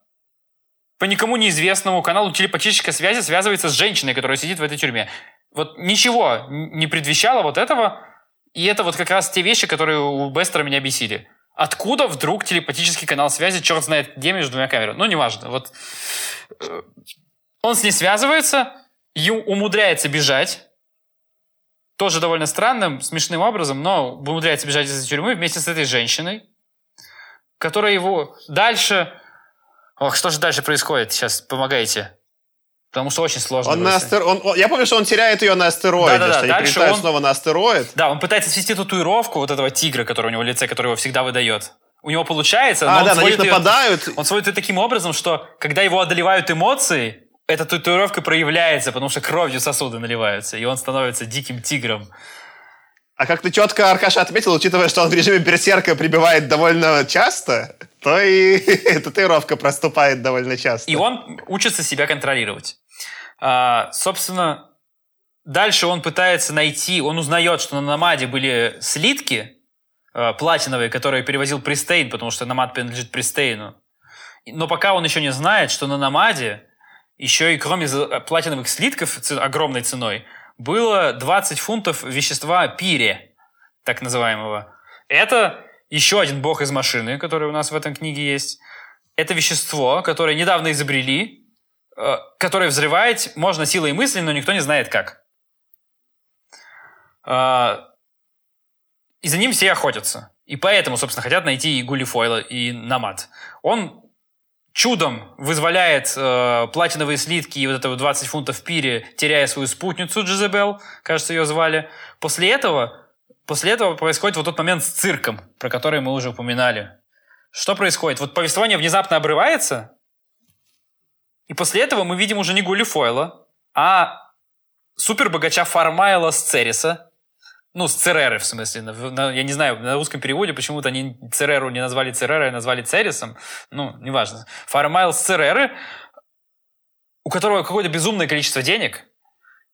по никому неизвестному каналу телепатической связи связывается с женщиной, которая сидит в этой тюрьме. Вот ничего не предвещало вот этого, и это вот как раз те вещи, которые у Бестера меня бесили. Откуда вдруг телепатический канал связи, черт знает где, между двумя камерами? Ну, неважно. Вот э, он с ней связывается, и умудряется бежать, тоже довольно странным, смешным образом, но умудряется бежать из тюрьмы вместе с этой женщиной, которая его дальше... Ох, что же дальше происходит? Сейчас помогайте. Потому что очень сложно. Он на астер... он, я помню, что он теряет ее на астероиде, да, да, да. что Дальше они он... снова на астероид. Да, он пытается свести татуировку вот этого тигра, который у него в лице, который его всегда выдает. У него получается, а, но да, он, на них нападают. Ее, он сводит ее таким образом, что когда его одолевают эмоции, эта татуировка проявляется, потому что кровью сосуды наливаются, и он становится диким тигром. А как ты четко, Аркаша, отметил, учитывая, что он в режиме берсерка прибивает довольно часто, то и <laughs> татуировка проступает довольно часто. И он учится себя контролировать. А, собственно, дальше он пытается найти, он узнает, что на Намаде были слитки а, платиновые, которые перевозил Пристейн, потому что Намад принадлежит Пристейну. Но пока он еще не знает, что на Намаде еще и кроме платиновых слитков огромной ценой было 20 фунтов вещества пире, так называемого. Это еще один бог из машины, который у нас в этом книге есть. Это вещество, которое недавно изобрели, Э, который взрывать можно силой мысли, но никто не знает как. Э, и за ним все охотятся. И поэтому, собственно, хотят найти и Гулифойла, и Намат. Он чудом вызволяет э, платиновые слитки и вот это 20 фунтов пире, теряя свою спутницу Джезебел, кажется, ее звали. После этого, после этого происходит вот тот момент с цирком, про который мы уже упоминали. Что происходит? Вот повествование внезапно обрывается, и после этого мы видим уже не Гулифойла, а супербогача Фармайла с Цериса, ну, с Цереры, в смысле. На, я не знаю, на русском переводе почему-то они Цереру не назвали Церерой, а назвали Церисом. Ну, неважно. Фармайл с Цереры, у которого какое-то безумное количество денег.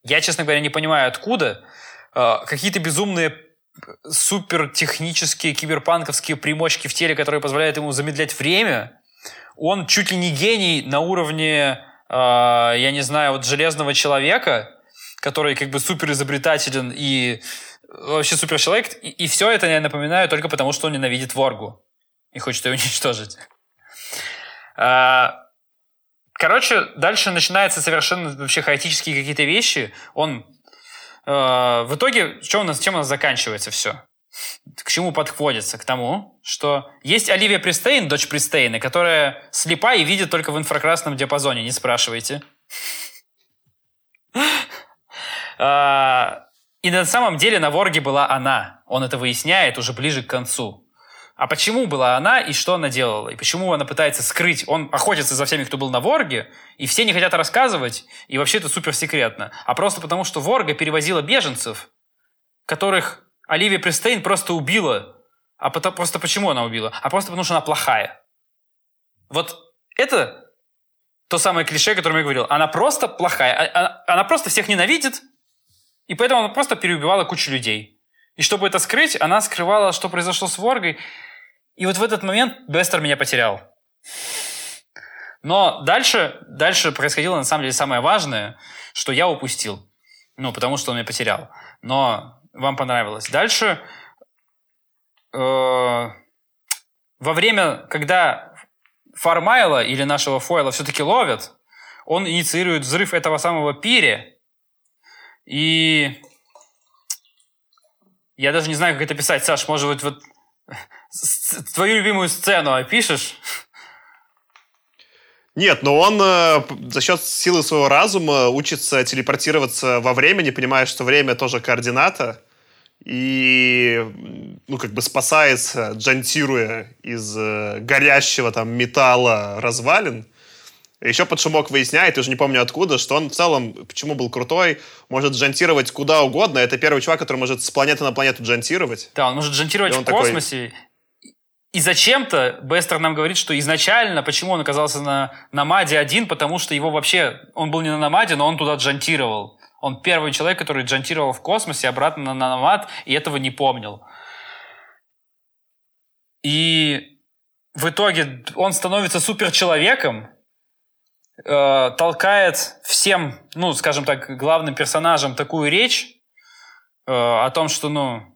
Я, честно говоря, не понимаю, откуда. Э, какие-то безумные супертехнические киберпанковские примочки в теле, которые позволяют ему замедлять время он чуть ли не гений на уровне, э, я не знаю, вот железного человека, который как бы супер изобретателен и вообще супер человек. И, и все это я напоминаю только потому, что он ненавидит Воргу и хочет ее <laughs> уничтожить. А, короче, дальше начинаются совершенно вообще хаотические какие-то вещи. Он э, в итоге, что у нас, чем у нас заканчивается все? К чему подходится? К тому, что есть Оливия Пристейн, дочь Пристейна, которая слепа и видит только в инфракрасном диапазоне, не спрашивайте. А, и на самом деле на Ворге была она. Он это выясняет уже ближе к концу. А почему была она и что она делала? И почему она пытается скрыть? Он охотится за всеми, кто был на Ворге, и все не хотят рассказывать, и вообще это супер секретно. А просто потому, что Ворга перевозила беженцев, которых Оливия Пристейн просто убила. А потому, просто почему она убила? А просто потому, что она плохая. Вот это то самое клише, о котором я говорил. Она просто плохая. А, она, она просто всех ненавидит, и поэтому она просто переубивала кучу людей. И чтобы это скрыть, она скрывала, что произошло с Воргой. И вот в этот момент Бестер меня потерял. Но дальше, дальше происходило на самом деле самое важное, что я упустил. Ну, потому что он меня потерял. Но вам понравилось. Дальше, э, во время, когда Фармайла или нашего Фойла все-таки ловят, он инициирует взрыв этого самого пири. И я даже не знаю, как это писать. Саш, может быть, вот <laughs> твою любимую сцену опишешь? Нет, но он э, за счет силы своего разума учится телепортироваться во времени, понимая, что время тоже координата, и, ну, как бы спасается, джантируя из э, горящего там металла развалин. Еще под шумок выясняет, уже не помню откуда, что он в целом, почему был крутой, может джантировать куда угодно. Это первый чувак, который может с планеты на планету джантировать. Да, он может джантировать в космосе. Такой... И зачем-то Бестер нам говорит, что изначально, почему он оказался на Намаде один, потому что его вообще, он был не на Намаде, но он туда джантировал. Он первый человек, который джантировал в космосе обратно на Намад, и этого не помнил. И в итоге он становится суперчеловеком, э, толкает всем, ну, скажем так, главным персонажам такую речь э, о том, что, ну,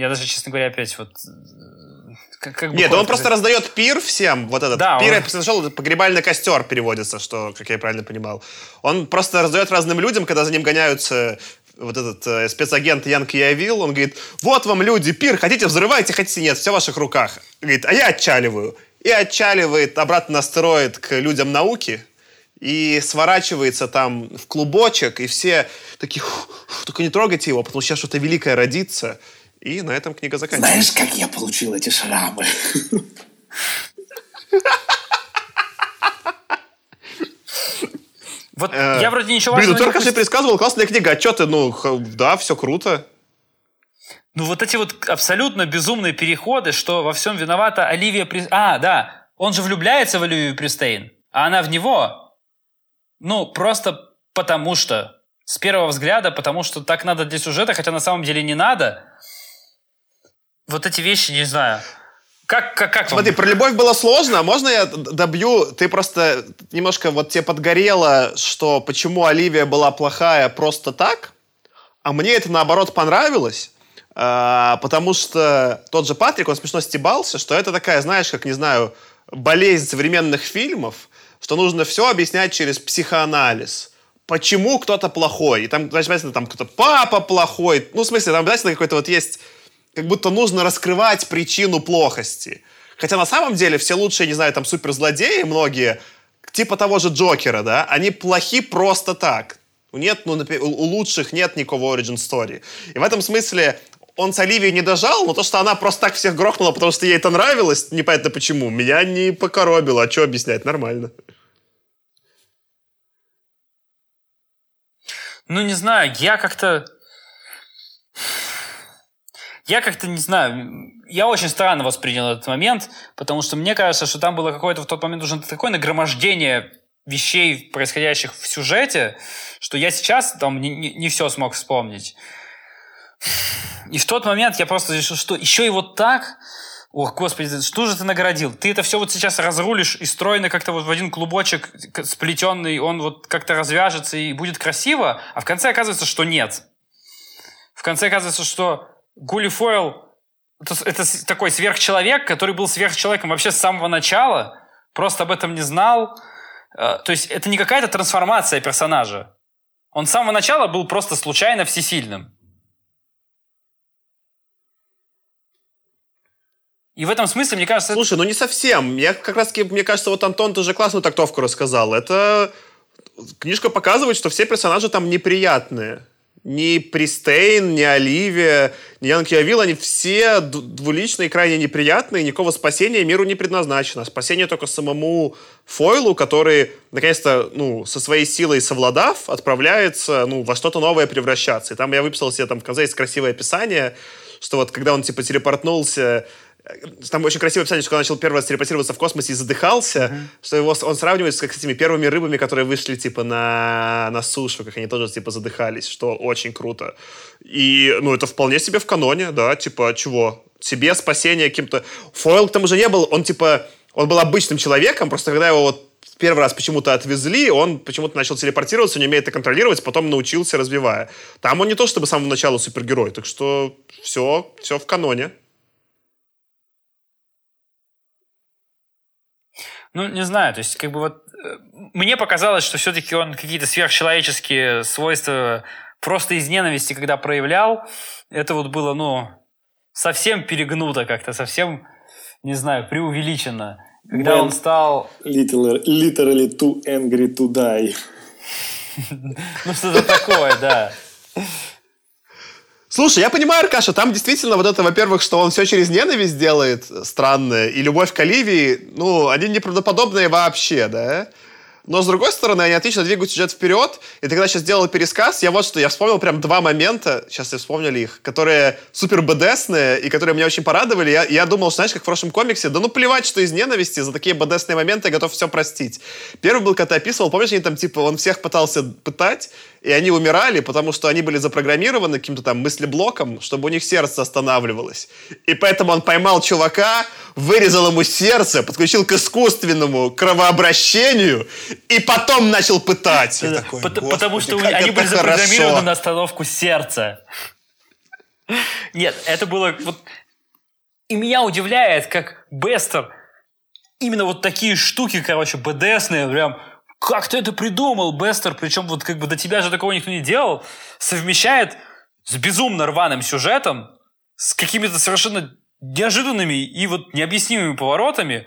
я даже, честно говоря, опять вот... Э, как, как Нет, он просто раздает пир всем, вот этот. Да, пир, он... я слышал, погребальный костер переводится, что, как я правильно понимал. Он просто раздает разным людям, когда за ним гоняются вот этот э, спецагент Янг Явил, он говорит, вот вам люди, пир, хотите взрывайте, хотите нет, все в ваших руках. Говорит, а я отчаливаю. И отчаливает обратно на астероид к людям науки, и сворачивается там в клубочек, и все такие, только не трогайте его, потому что сейчас что-то великое родится. И на этом книга заканчивается. Знаешь, как я получил эти шрамы? Вот э, я вроде ничего Блин, ну только что предсказывал, классная книга, а что ты, ну, да, все круто. Ну, вот эти вот абсолютно безумные переходы, что во всем виновата Оливия При... А, да, он же влюбляется в Оливию Пристейн, а она в него. Ну, просто потому что. С первого взгляда, потому что так надо для сюжета, хотя на самом деле не надо вот эти вещи, не знаю. Как, как, как Смотри, вам? про любовь было сложно. Можно я добью? Ты просто немножко вот тебе подгорело, что почему Оливия была плохая просто так, а мне это наоборот понравилось. А, потому что тот же Патрик, он смешно стебался, что это такая, знаешь, как, не знаю, болезнь современных фильмов, что нужно все объяснять через психоанализ. Почему кто-то плохой? И там, значит, там кто-то папа плохой. Ну, в смысле, там обязательно какой-то вот есть как будто нужно раскрывать причину плохости. Хотя на самом деле все лучшие, не знаю, там суперзлодеи многие, типа того же Джокера, да, они плохи просто так. Нет, ну, у лучших нет никакого origin story. И в этом смысле он с Оливией не дожал, но то, что она просто так всех грохнула, потому что ей это нравилось, непонятно почему, меня не покоробило. А что объяснять? Нормально. Ну, не знаю, я как-то я как-то не знаю, я очень странно воспринял этот момент, потому что мне кажется, что там было какое-то в тот момент уже такое нагромождение вещей, происходящих в сюжете, что я сейчас там не, не, не все смог вспомнить. И в тот момент я просто решил, что еще и вот так, Ох, господи, что же ты наградил? Ты это все вот сейчас разрулишь и стройно как-то вот в один клубочек сплетенный, он вот как-то развяжется и будет красиво, а в конце оказывается, что нет. В конце оказывается, что Гулифойл это, это такой сверхчеловек, который был сверхчеловеком вообще с самого начала, просто об этом не знал. Э, то есть это не какая-то трансформация персонажа. Он с самого начала был просто случайно всесильным. И в этом смысле, мне кажется... Слушай, ну не совсем. Я как раз, мне кажется, вот Антон, ты же классную трактовку рассказал. Это книжка показывает, что все персонажи там неприятные. Ни Пристейн, ни Оливия, ни Янки Авил, они все двуличные, крайне неприятные, никакого спасения миру не предназначено. Спасение только самому Фойлу, который, наконец-то, ну, со своей силой совладав, отправляется, ну, во что-то новое превращаться. И там я выписал себе, там в конце есть красивое описание, что вот когда он, типа, телепортнулся там очень красивое описание, что он начал первый раз телепортироваться в космосе и задыхался, mm-hmm. что его он сравнивает с, как, с этими первыми рыбами, которые вышли типа на, на сушу, как они тоже типа задыхались, что очень круто. И, ну, это вполне себе в каноне, да, типа, чего? Себе спасение каким-то... Фойл к тому же не был, он типа... Он был обычным человеком, просто когда его вот первый раз почему-то отвезли, он почему-то начал телепортироваться, не умеет это контролировать, потом научился, развивая. Там он не то чтобы с самого начала супергерой, так что все, все в каноне. Ну, не знаю, то есть, как бы вот э, мне показалось, что все-таки он какие-то сверхчеловеческие свойства просто из ненависти, когда проявлял, это вот было, ну, совсем перегнуто как-то, совсем, не знаю, преувеличено. Когда Man, он стал... Literally, literally too angry to die. <laughs> Ну, что-то такое, да. Слушай, я понимаю, Аркаша, там действительно вот это, во-первых, что он все через ненависть делает странное, и любовь к Оливии, ну, они неправдоподобные вообще, да? Но, с другой стороны, они отлично двигают сюжет вперед. И ты когда сейчас делал пересказ, я вот что, я вспомнил прям два момента, сейчас я вспомнили их, которые супер БДСные и которые меня очень порадовали. Я, я думал, знаешь, как в прошлом комиксе, да ну плевать, что из ненависти за такие БДСные моменты я готов все простить. Первый был, когда ты описывал, помнишь, они там, типа, он всех пытался пытать, и они умирали, потому что они были запрограммированы каким-то там мыслеблоком, чтобы у них сердце останавливалось. И поэтому он поймал чувака, вырезал ему сердце, подключил к искусственному кровообращению и потом начал пытать. Такой, потому что они были запрограммированы на остановку сердца. Нет, это было... Вот... И меня удивляет, как Бестер именно вот такие штуки, короче, БДСные, прям как ты это придумал, Бестер, причем вот как бы до тебя же такого никто не делал, совмещает с безумно рваным сюжетом, с какими-то совершенно неожиданными и вот необъяснимыми поворотами.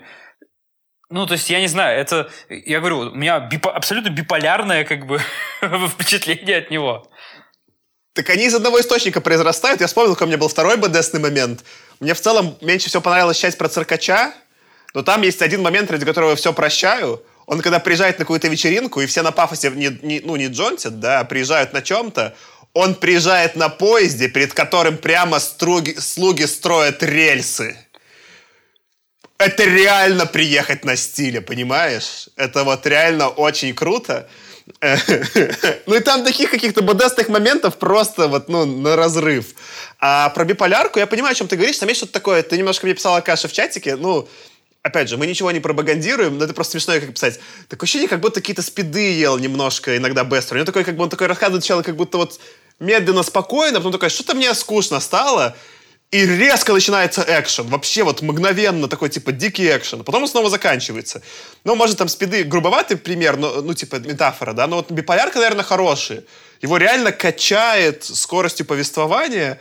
Ну, то есть, я не знаю, это, я говорю, у меня бипо, абсолютно биполярное как бы <laughs> впечатление от него. Так они из одного источника произрастают. Я вспомнил, какой у меня был второй БДСный момент. Мне в целом меньше всего понравилась часть про циркача, но там есть один момент, ради которого я все прощаю – он когда приезжает на какую-то вечеринку, и все на пафосе, не, не, ну, не джонтят, да, а приезжают на чем-то, он приезжает на поезде, перед которым прямо струги, слуги строят рельсы. Это реально приехать на стиле, понимаешь? Это вот реально очень круто. <laughs> Ну и там таких каких-то бодестных моментов просто вот, ну, на разрыв. А про биполярку, я понимаю, о чем ты говоришь, там есть что-то такое, ты немножко мне писала Каша в чатике, ну, опять же, мы ничего не пропагандируем, но это просто смешно, как писать. Такое ощущение, как будто какие-то спиды ел немножко иногда Бестер. У него такой, как бы он такой рассказывает сначала, как будто вот медленно, спокойно, а потом такой, что-то мне скучно стало, и резко начинается экшен. Вообще вот мгновенно такой, типа, дикий экшен. Потом он снова заканчивается. Ну, может, там спиды грубоватый пример, но, ну, типа, метафора, да, но вот биполярка, наверное, хороший. Его реально качает скоростью повествования,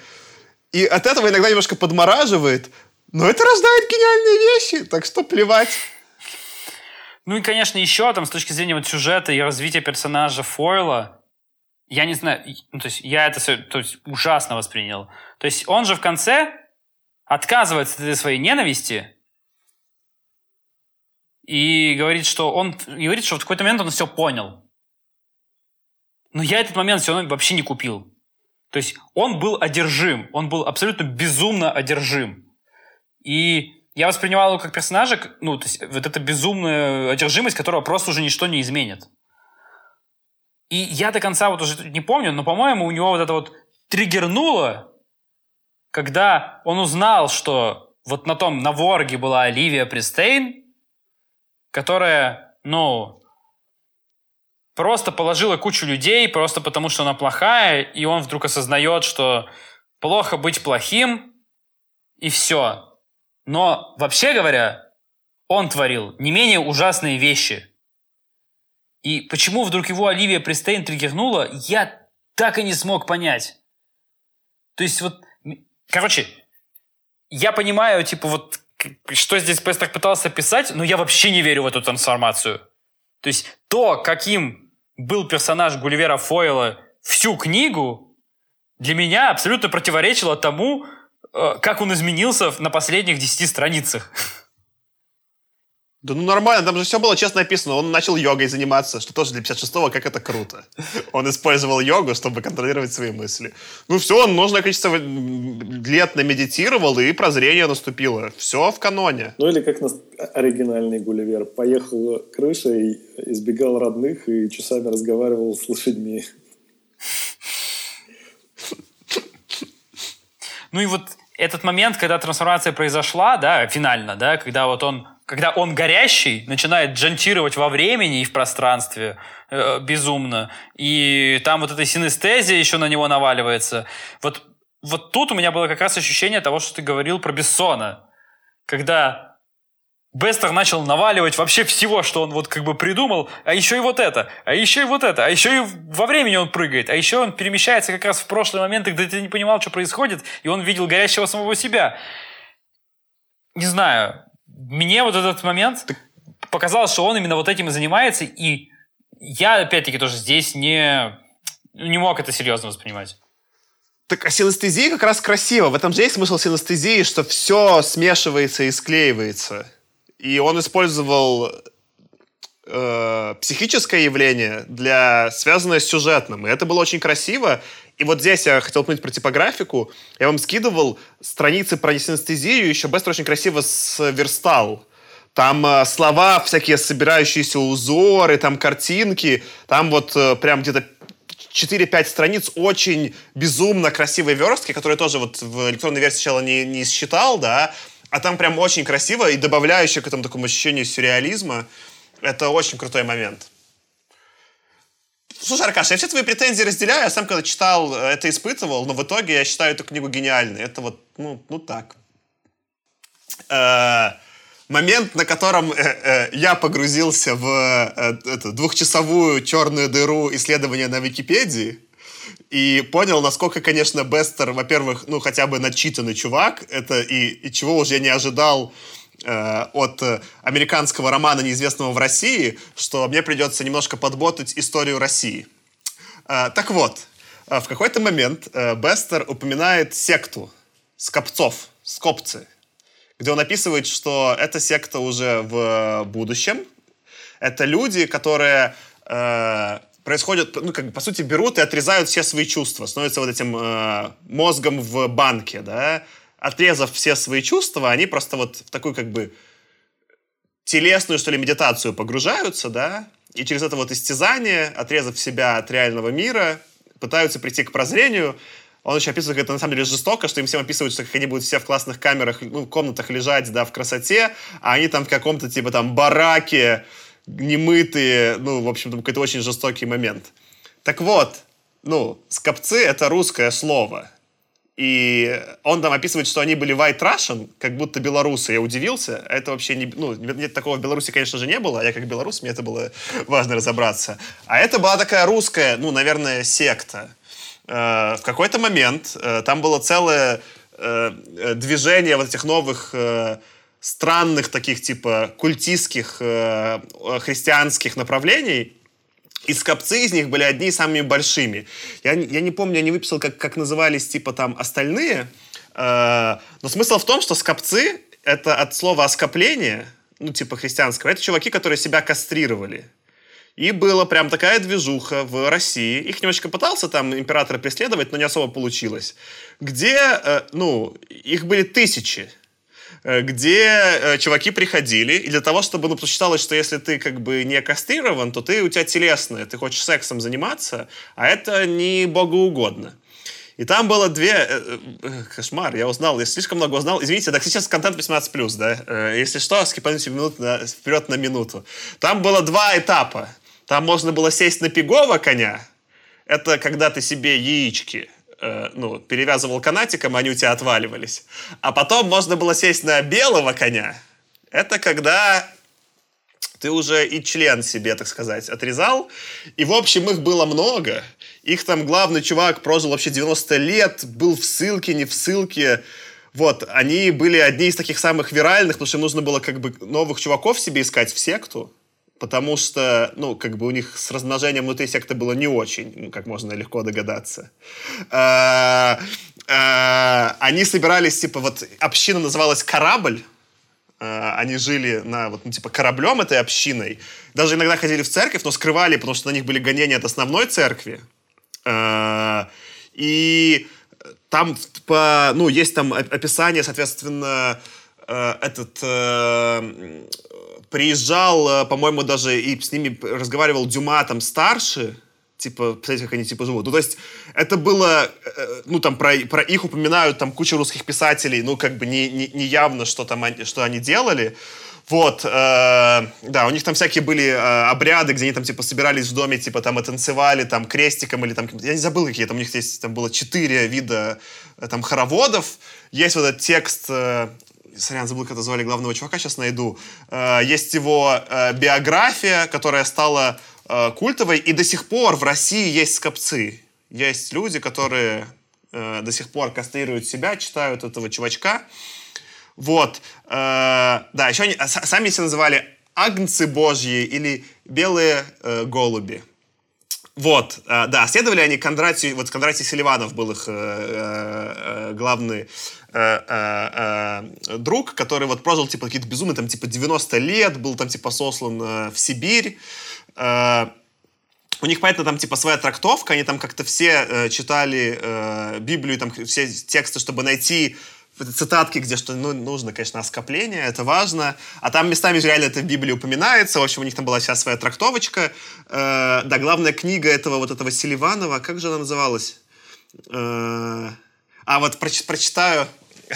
и от этого иногда немножко подмораживает, но это рождает гениальные вещи, так что плевать. Ну и, конечно, еще там с точки зрения вот сюжета и развития персонажа Фойла, я не знаю, ну, то есть я это то есть, ужасно воспринял. То есть он же в конце отказывается от своей ненависти и говорит, что он говорит, что в какой-то момент он все понял. Но я этот момент все равно вообще не купил. То есть он был одержим, он был абсолютно безумно одержим. И я воспринимал его как персонажа, ну, то есть вот эта безумная одержимость, которого просто уже ничто не изменит. И я до конца вот уже не помню, но, по-моему, у него вот это вот триггернуло, когда он узнал, что вот на том, на Ворге была Оливия Пристейн, которая, ну, просто положила кучу людей просто потому, что она плохая, и он вдруг осознает, что плохо быть плохим, и все. Но, вообще говоря, он творил не менее ужасные вещи. И почему вдруг его Оливия Пристейн триггернула, я так и не смог понять. То есть вот, короче, я понимаю, типа, вот что здесь Пестер пытался писать, но я вообще не верю в эту трансформацию. То есть то, каким был персонаж Гулливера Фойла всю книгу, для меня абсолютно противоречило тому, как он изменился на последних десяти страницах. Да ну нормально, там же все было честно написано. Он начал йогой заниматься, что тоже для 56-го, как это круто. Он использовал йогу, чтобы контролировать свои мысли. Ну все, он нужное количество лет намедитировал, и прозрение наступило. Все в каноне. Ну или как на оригинальный Гулливер. Поехал крышей, избегал родных и часами разговаривал с лошадьми. Ну и вот этот момент, когда трансформация произошла, да, финально, да, когда вот он когда он горящий, начинает джантировать во времени и в пространстве э, безумно, и там вот эта синестезия еще на него наваливается. Вот, вот тут у меня было как раз ощущение того, что ты говорил про Бессона, когда Бестер начал наваливать вообще всего, что он вот как бы придумал, а еще и вот это, а еще и вот это, а еще и во времени он прыгает, а еще он перемещается как раз в прошлые моменты, когда ты не понимал, что происходит, и он видел горящего самого себя. Не знаю, мне вот этот момент показалось, что он именно вот этим и занимается, и я, опять-таки, тоже здесь не, не мог это серьезно воспринимать. Так, а синестезия как раз красиво. В этом же есть смысл синестезии, что все смешивается и склеивается. И он использовал э, психическое явление для связанное с сюжетным. И это было очень красиво. И вот здесь я хотел упомянуть про типографику. Я вам скидывал страницы про синестезию, еще Бестер очень красиво сверстал. Там э, слова всякие, собирающиеся узоры, там картинки. Там вот э, прям где-то 4-5 страниц очень безумно красивой верстки, которые тоже вот в электронной версии сначала не, не считал, да, а там прям очень красиво и добавляющее к этому такому ощущению сюрреализма. Это очень крутой момент. Слушай, Аркаш, я все твои претензии разделяю. Я сам, когда читал, э, это испытывал, но в итоге я считаю эту книгу гениальной. Это вот, ну, ну так. Э, момент, на котором э, я погрузился в эту двухчасовую черную дыру исследования на Википедии и понял, насколько, конечно, Бестер, во-первых, ну, хотя бы начитанный чувак, это и, и чего уже я не ожидал Э, от э, американского романа «Неизвестного в России», что мне придется немножко подботать историю России. Э, так вот, в какой-то момент Бестер упоминает секту скопцов, скопцы, где он описывает, что эта секта уже в будущем. Это люди, которые э, происходят, ну, как бы, по сути, берут и отрезают все свои чувства, становятся вот этим э, мозгом в банке, да, отрезав все свои чувства, они просто вот в такую как бы телесную, что ли, медитацию погружаются, да, и через это вот истязание, отрезав себя от реального мира, пытаются прийти к прозрению. Он еще описывает, как это на самом деле жестоко, что им всем описывают, что они будут все в классных камерах, ну, комнатах лежать, да, в красоте, а они там в каком-то, типа, там, бараке, немытые, ну, в общем, какой-то очень жестокий момент. Так вот, ну, скопцы — это русское слово. И он там описывает, что они были white Russian, как будто белорусы. Я удивился. Это вообще не... Ну, нет, такого в Беларуси, конечно же, не было. Я как белорус, мне это было важно разобраться. А это была такая русская, ну, наверное, секта. Э, в какой-то момент э, там было целое э, движение вот этих новых странных таких, типа, культистских христианских направлений, и скопцы из них были одни из самыми большими. Я, я не помню, я не выписал, как, как назывались, типа, там, остальные. Э, но смысл в том, что скопцы — это от слова «оскопление», ну, типа христианского, это чуваки, которые себя кастрировали. И была прям такая движуха в России. Их немножечко пытался там император преследовать, но не особо получилось. Где, э, ну, их были тысячи. Э, где э, чуваки приходили, и для того, чтобы, ну, считалось, что если ты как бы не кастрирован, то ты у тебя телесное, ты хочешь сексом заниматься, а это не богоугодно. И там было две... Э, кошмар, я узнал, я слишком много узнал. Извините, так сейчас контент 18+, да? Если что, скипаните минут на, вперед на минуту. Там было два этапа. Там можно было сесть на пигового коня. Это когда ты себе яички э, ну, перевязывал канатиком, они у тебя отваливались. А потом можно было сесть на белого коня. Это когда ты уже и член себе, так сказать, отрезал. И, в общем, их было много. Их там главный чувак прожил вообще 90 лет, был в ссылке, не в ссылке. Вот, они были одни из таких самых виральных, потому что нужно было как бы новых чуваков себе искать в секту, потому что, ну, как бы у них с размножением внутри секты было не очень, ну, как можно легко догадаться. А, а, они собирались, типа, вот община называлась «Корабль», а, они жили на, вот, ну, типа, кораблем этой общиной. Даже иногда ходили в церковь, но скрывали, потому что на них были гонения от основной церкви. И там, по, ну, есть там описание, соответственно, этот э, приезжал, по-моему, даже и с ними разговаривал Дюма там старше, типа, посмотрите, как они типа живут. Ну, то есть, это было, ну, там, про, про их упоминают там куча русских писателей, ну, как бы не, не, не явно, что там, что они делали. Вот, э, да, у них там всякие были э, обряды, где они там, типа, собирались в доме, типа, там, и танцевали, там, крестиком или там, я не забыл, какие там, у них есть, там было четыре вида, э, там, хороводов. Есть вот этот текст, э, сорян, забыл, как это звали главного чувака, сейчас найду. Э, есть его э, биография, которая стала э, культовой, и до сих пор в России есть скопцы. Есть люди, которые до сих пор кастрируют себя, читают этого чувачка. Вот. Да, еще они сами себя называли агнцы божьи или белые голуби. Вот, да, следовали они Кондратию, вот Кондратий Селиванов был их главный друг, который вот прожил, типа, какие-то безумные, там, типа, 90 лет, был там, типа, сослан э, в Сибирь. Э, у них, понятно, там, типа, своя трактовка, они там как-то все э, читали э, Библию, там, все тексты, чтобы найти цитатки, где что ну, нужно, конечно, оскопление, это важно. А там местами реально это в Библии упоминается. В общем, у них там была вся своя трактовочка. Э, да, главная книга этого вот этого Селиванова, как же она называлась? Э, а вот проч, прочитаю.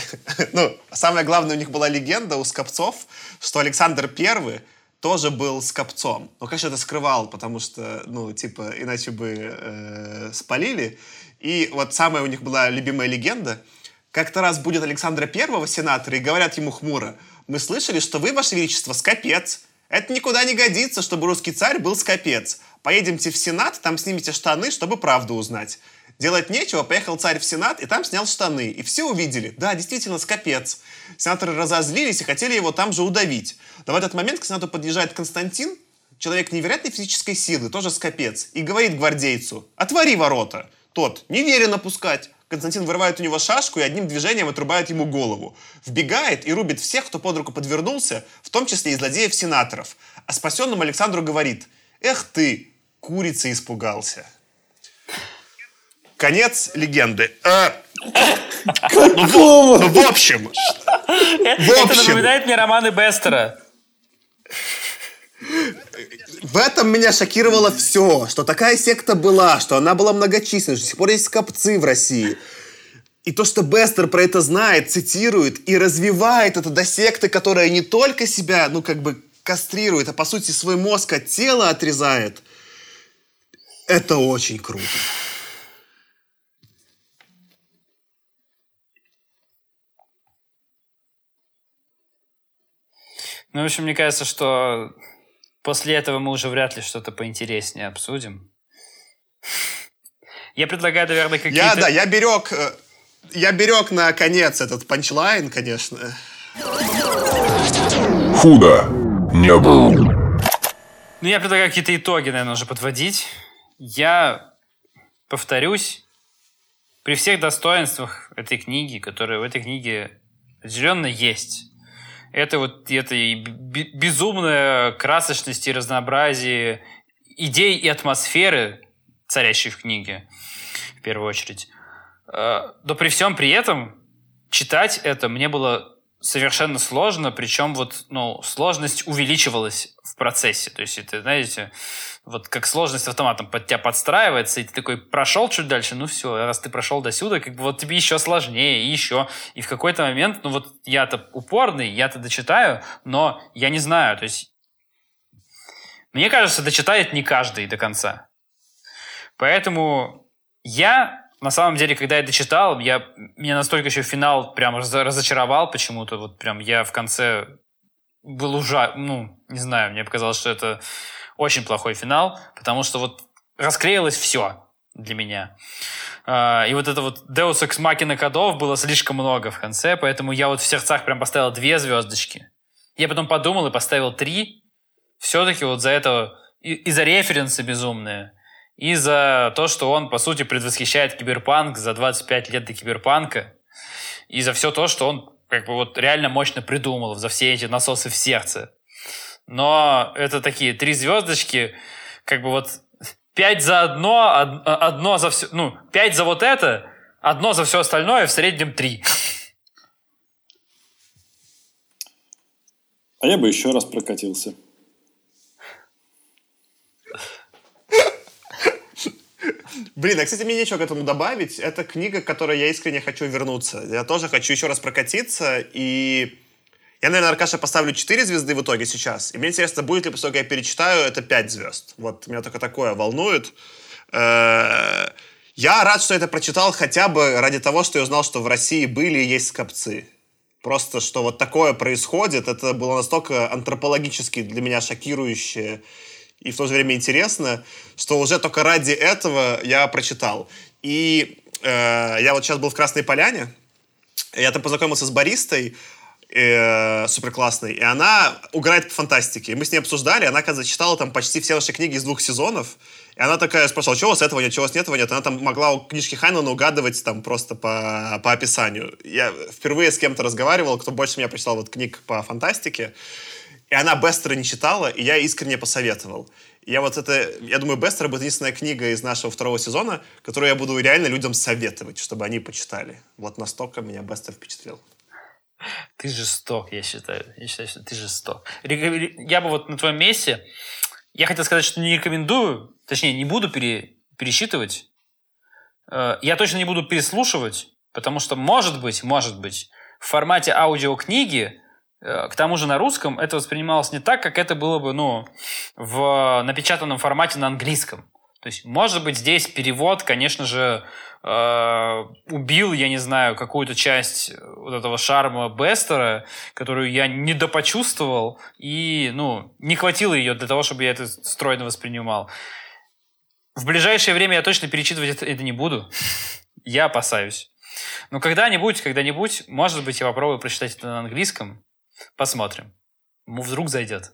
<laughs> ну, самое главное, у них была легенда у скопцов, что Александр Первый тоже был скопцом. Но, конечно, это скрывал, потому что, ну, типа, иначе бы э, спалили. И вот самая у них была любимая легенда — как-то раз будет Александра Первого сенатора и говорят ему хмуро, «Мы слышали, что вы, ваше величество, скопец. Это никуда не годится, чтобы русский царь был скопец. Поедемте в Сенат, там снимите штаны, чтобы правду узнать». Делать нечего, поехал царь в Сенат и там снял штаны. И все увидели. Да, действительно, скопец. Сенаторы разозлились и хотели его там же удавить. Но в этот момент к Сенату подъезжает Константин, человек невероятной физической силы, тоже скопец, и говорит гвардейцу «Отвори ворота». Тот «Не пускать». Константин вырывает у него шашку и одним движением отрубает ему голову. Вбегает и рубит всех, кто под руку подвернулся, в том числе и злодеев-сенаторов. А спасенному Александру говорит, «Эх ты, курица испугался». Конец легенды. Ну, ну, в общем. Это напоминает мне романы Бестера в этом меня шокировало все, что такая секта была, что она была многочисленной, что до сих пор есть скопцы в России. И то, что Бестер про это знает, цитирует и развивает это до секты, которая не только себя, ну, как бы кастрирует, а по сути свой мозг от тела отрезает, это очень круто. Ну, в общем, мне кажется, что После этого мы уже вряд ли что-то поинтереснее обсудим. Я предлагаю, наверное, какие-то... Я, да, я берег, э, я берег на конец этот панчлайн, конечно. Худо не был. Ну, я предлагаю какие-то итоги, наверное, уже подводить. Я повторюсь, при всех достоинствах этой книги, которые в этой книге определенно есть, это вот это и безумная красочность и разнообразие идей и атмосферы, царящей в книге, в первую очередь. Э, но при всем при этом читать это мне было совершенно сложно, причем вот, ну, сложность увеличивалась в процессе. То есть это, знаете, вот как сложность автоматом под тебя подстраивается, и ты такой прошел чуть дальше, ну все, раз ты прошел до сюда, как бы вот тебе еще сложнее, и еще. И в какой-то момент, ну вот я-то упорный, я-то дочитаю, но я не знаю, то есть мне кажется, дочитает не каждый до конца. Поэтому я, на самом деле, когда я дочитал, я, меня настолько еще финал прям разочаровал почему-то, вот прям я в конце был ужас, ну, не знаю, мне показалось, что это очень плохой финал, потому что вот расклеилось все для меня. А, и вот это вот Deus Ex Machina кодов было слишком много в конце, поэтому я вот в сердцах прям поставил две звездочки. Я потом подумал и поставил три. Все-таки вот за это, и, и за референсы безумные, и за то, что он, по сути, предвосхищает киберпанк за 25 лет до киберпанка, и за все то, что он как бы вот реально мощно придумал, за все эти насосы в сердце. Но это такие три звездочки, как бы вот пять за одно, одно за все, ну, пять за вот это, одно за все остальное, в среднем три. А я бы еще раз прокатился. Блин, а, кстати, мне нечего к этому добавить. Это книга, к которой я искренне хочу вернуться. Я тоже хочу еще раз прокатиться, и я, наверное, Аркаша поставлю 4 звезды в итоге сейчас. И мне интересно, будет ли, после того, как я перечитаю, это 5 звезд. Вот меня только такое волнует. Э, я рад, что это прочитал хотя бы ради того, что я узнал, что в России были и есть скопцы. Просто, что вот такое происходит, это было настолько антропологически для меня шокирующе и в то же время интересно, что уже только ради этого я прочитал. И э, я вот сейчас был в Красной Поляне, я там познакомился с баристой, э, супер классной, и она играет по фантастике. Мы с ней обсуждали, она, оказывается, читала там почти все наши книги из двух сезонов, и она такая спрашивала, чего у вас этого нет, чего у вас этого нет. Она там могла у книжки Хайнлана угадывать там просто по, по описанию. Я впервые с кем-то разговаривал, кто больше меня прочитал вот книг по фантастике, и она Бестера не читала, и я искренне посоветовал. Я вот это, я думаю, Бестер будет единственная книга из нашего второго сезона, которую я буду реально людям советовать, чтобы они почитали. Вот настолько меня Бестер впечатлил. Ты жесток, я считаю. Я считаю, что ты жесток. Я бы вот на твоем месте... Я хотел сказать, что не рекомендую, точнее, не буду пере, пересчитывать. Э, я точно не буду переслушивать, потому что, может быть, может быть, в формате аудиокниги, к тому же на русском, это воспринималось не так, как это было бы, ну, в напечатанном формате на английском. То есть, может быть, здесь перевод, конечно же, э, убил, я не знаю, какую-то часть вот этого шарма Бестера, которую я недопочувствовал, и, ну, не хватило ее для того, чтобы я это стройно воспринимал. В ближайшее время я точно перечитывать это, это не буду. Я опасаюсь. Но когда-нибудь, когда-нибудь, может быть, я попробую прочитать это на английском. Посмотрим. Вдруг зайдет.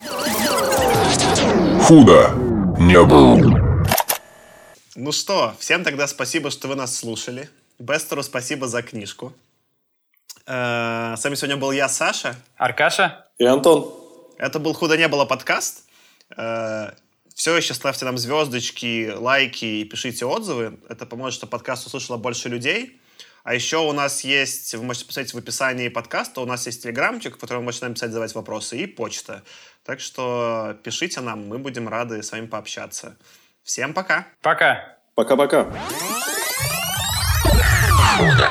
Худо не было. Ну что, всем тогда спасибо, что вы нас слушали. Бестеру спасибо за книжку. Э, с вами сегодня был я, Саша. Аркаша. И Антон. Это был «Худо не было» подкаст. Э, Все еще ставьте нам звездочки, лайки и пишите отзывы. Это поможет, чтобы подкаст услышало больше людей. А еще у нас есть, вы можете посмотреть в описании подкаста, у нас есть телеграмчик, в котором вы можете нам писать, задавать вопросы, и почта. Так что пишите нам, мы будем рады с вами пообщаться. Всем пока. Пока. Пока-пока. Худо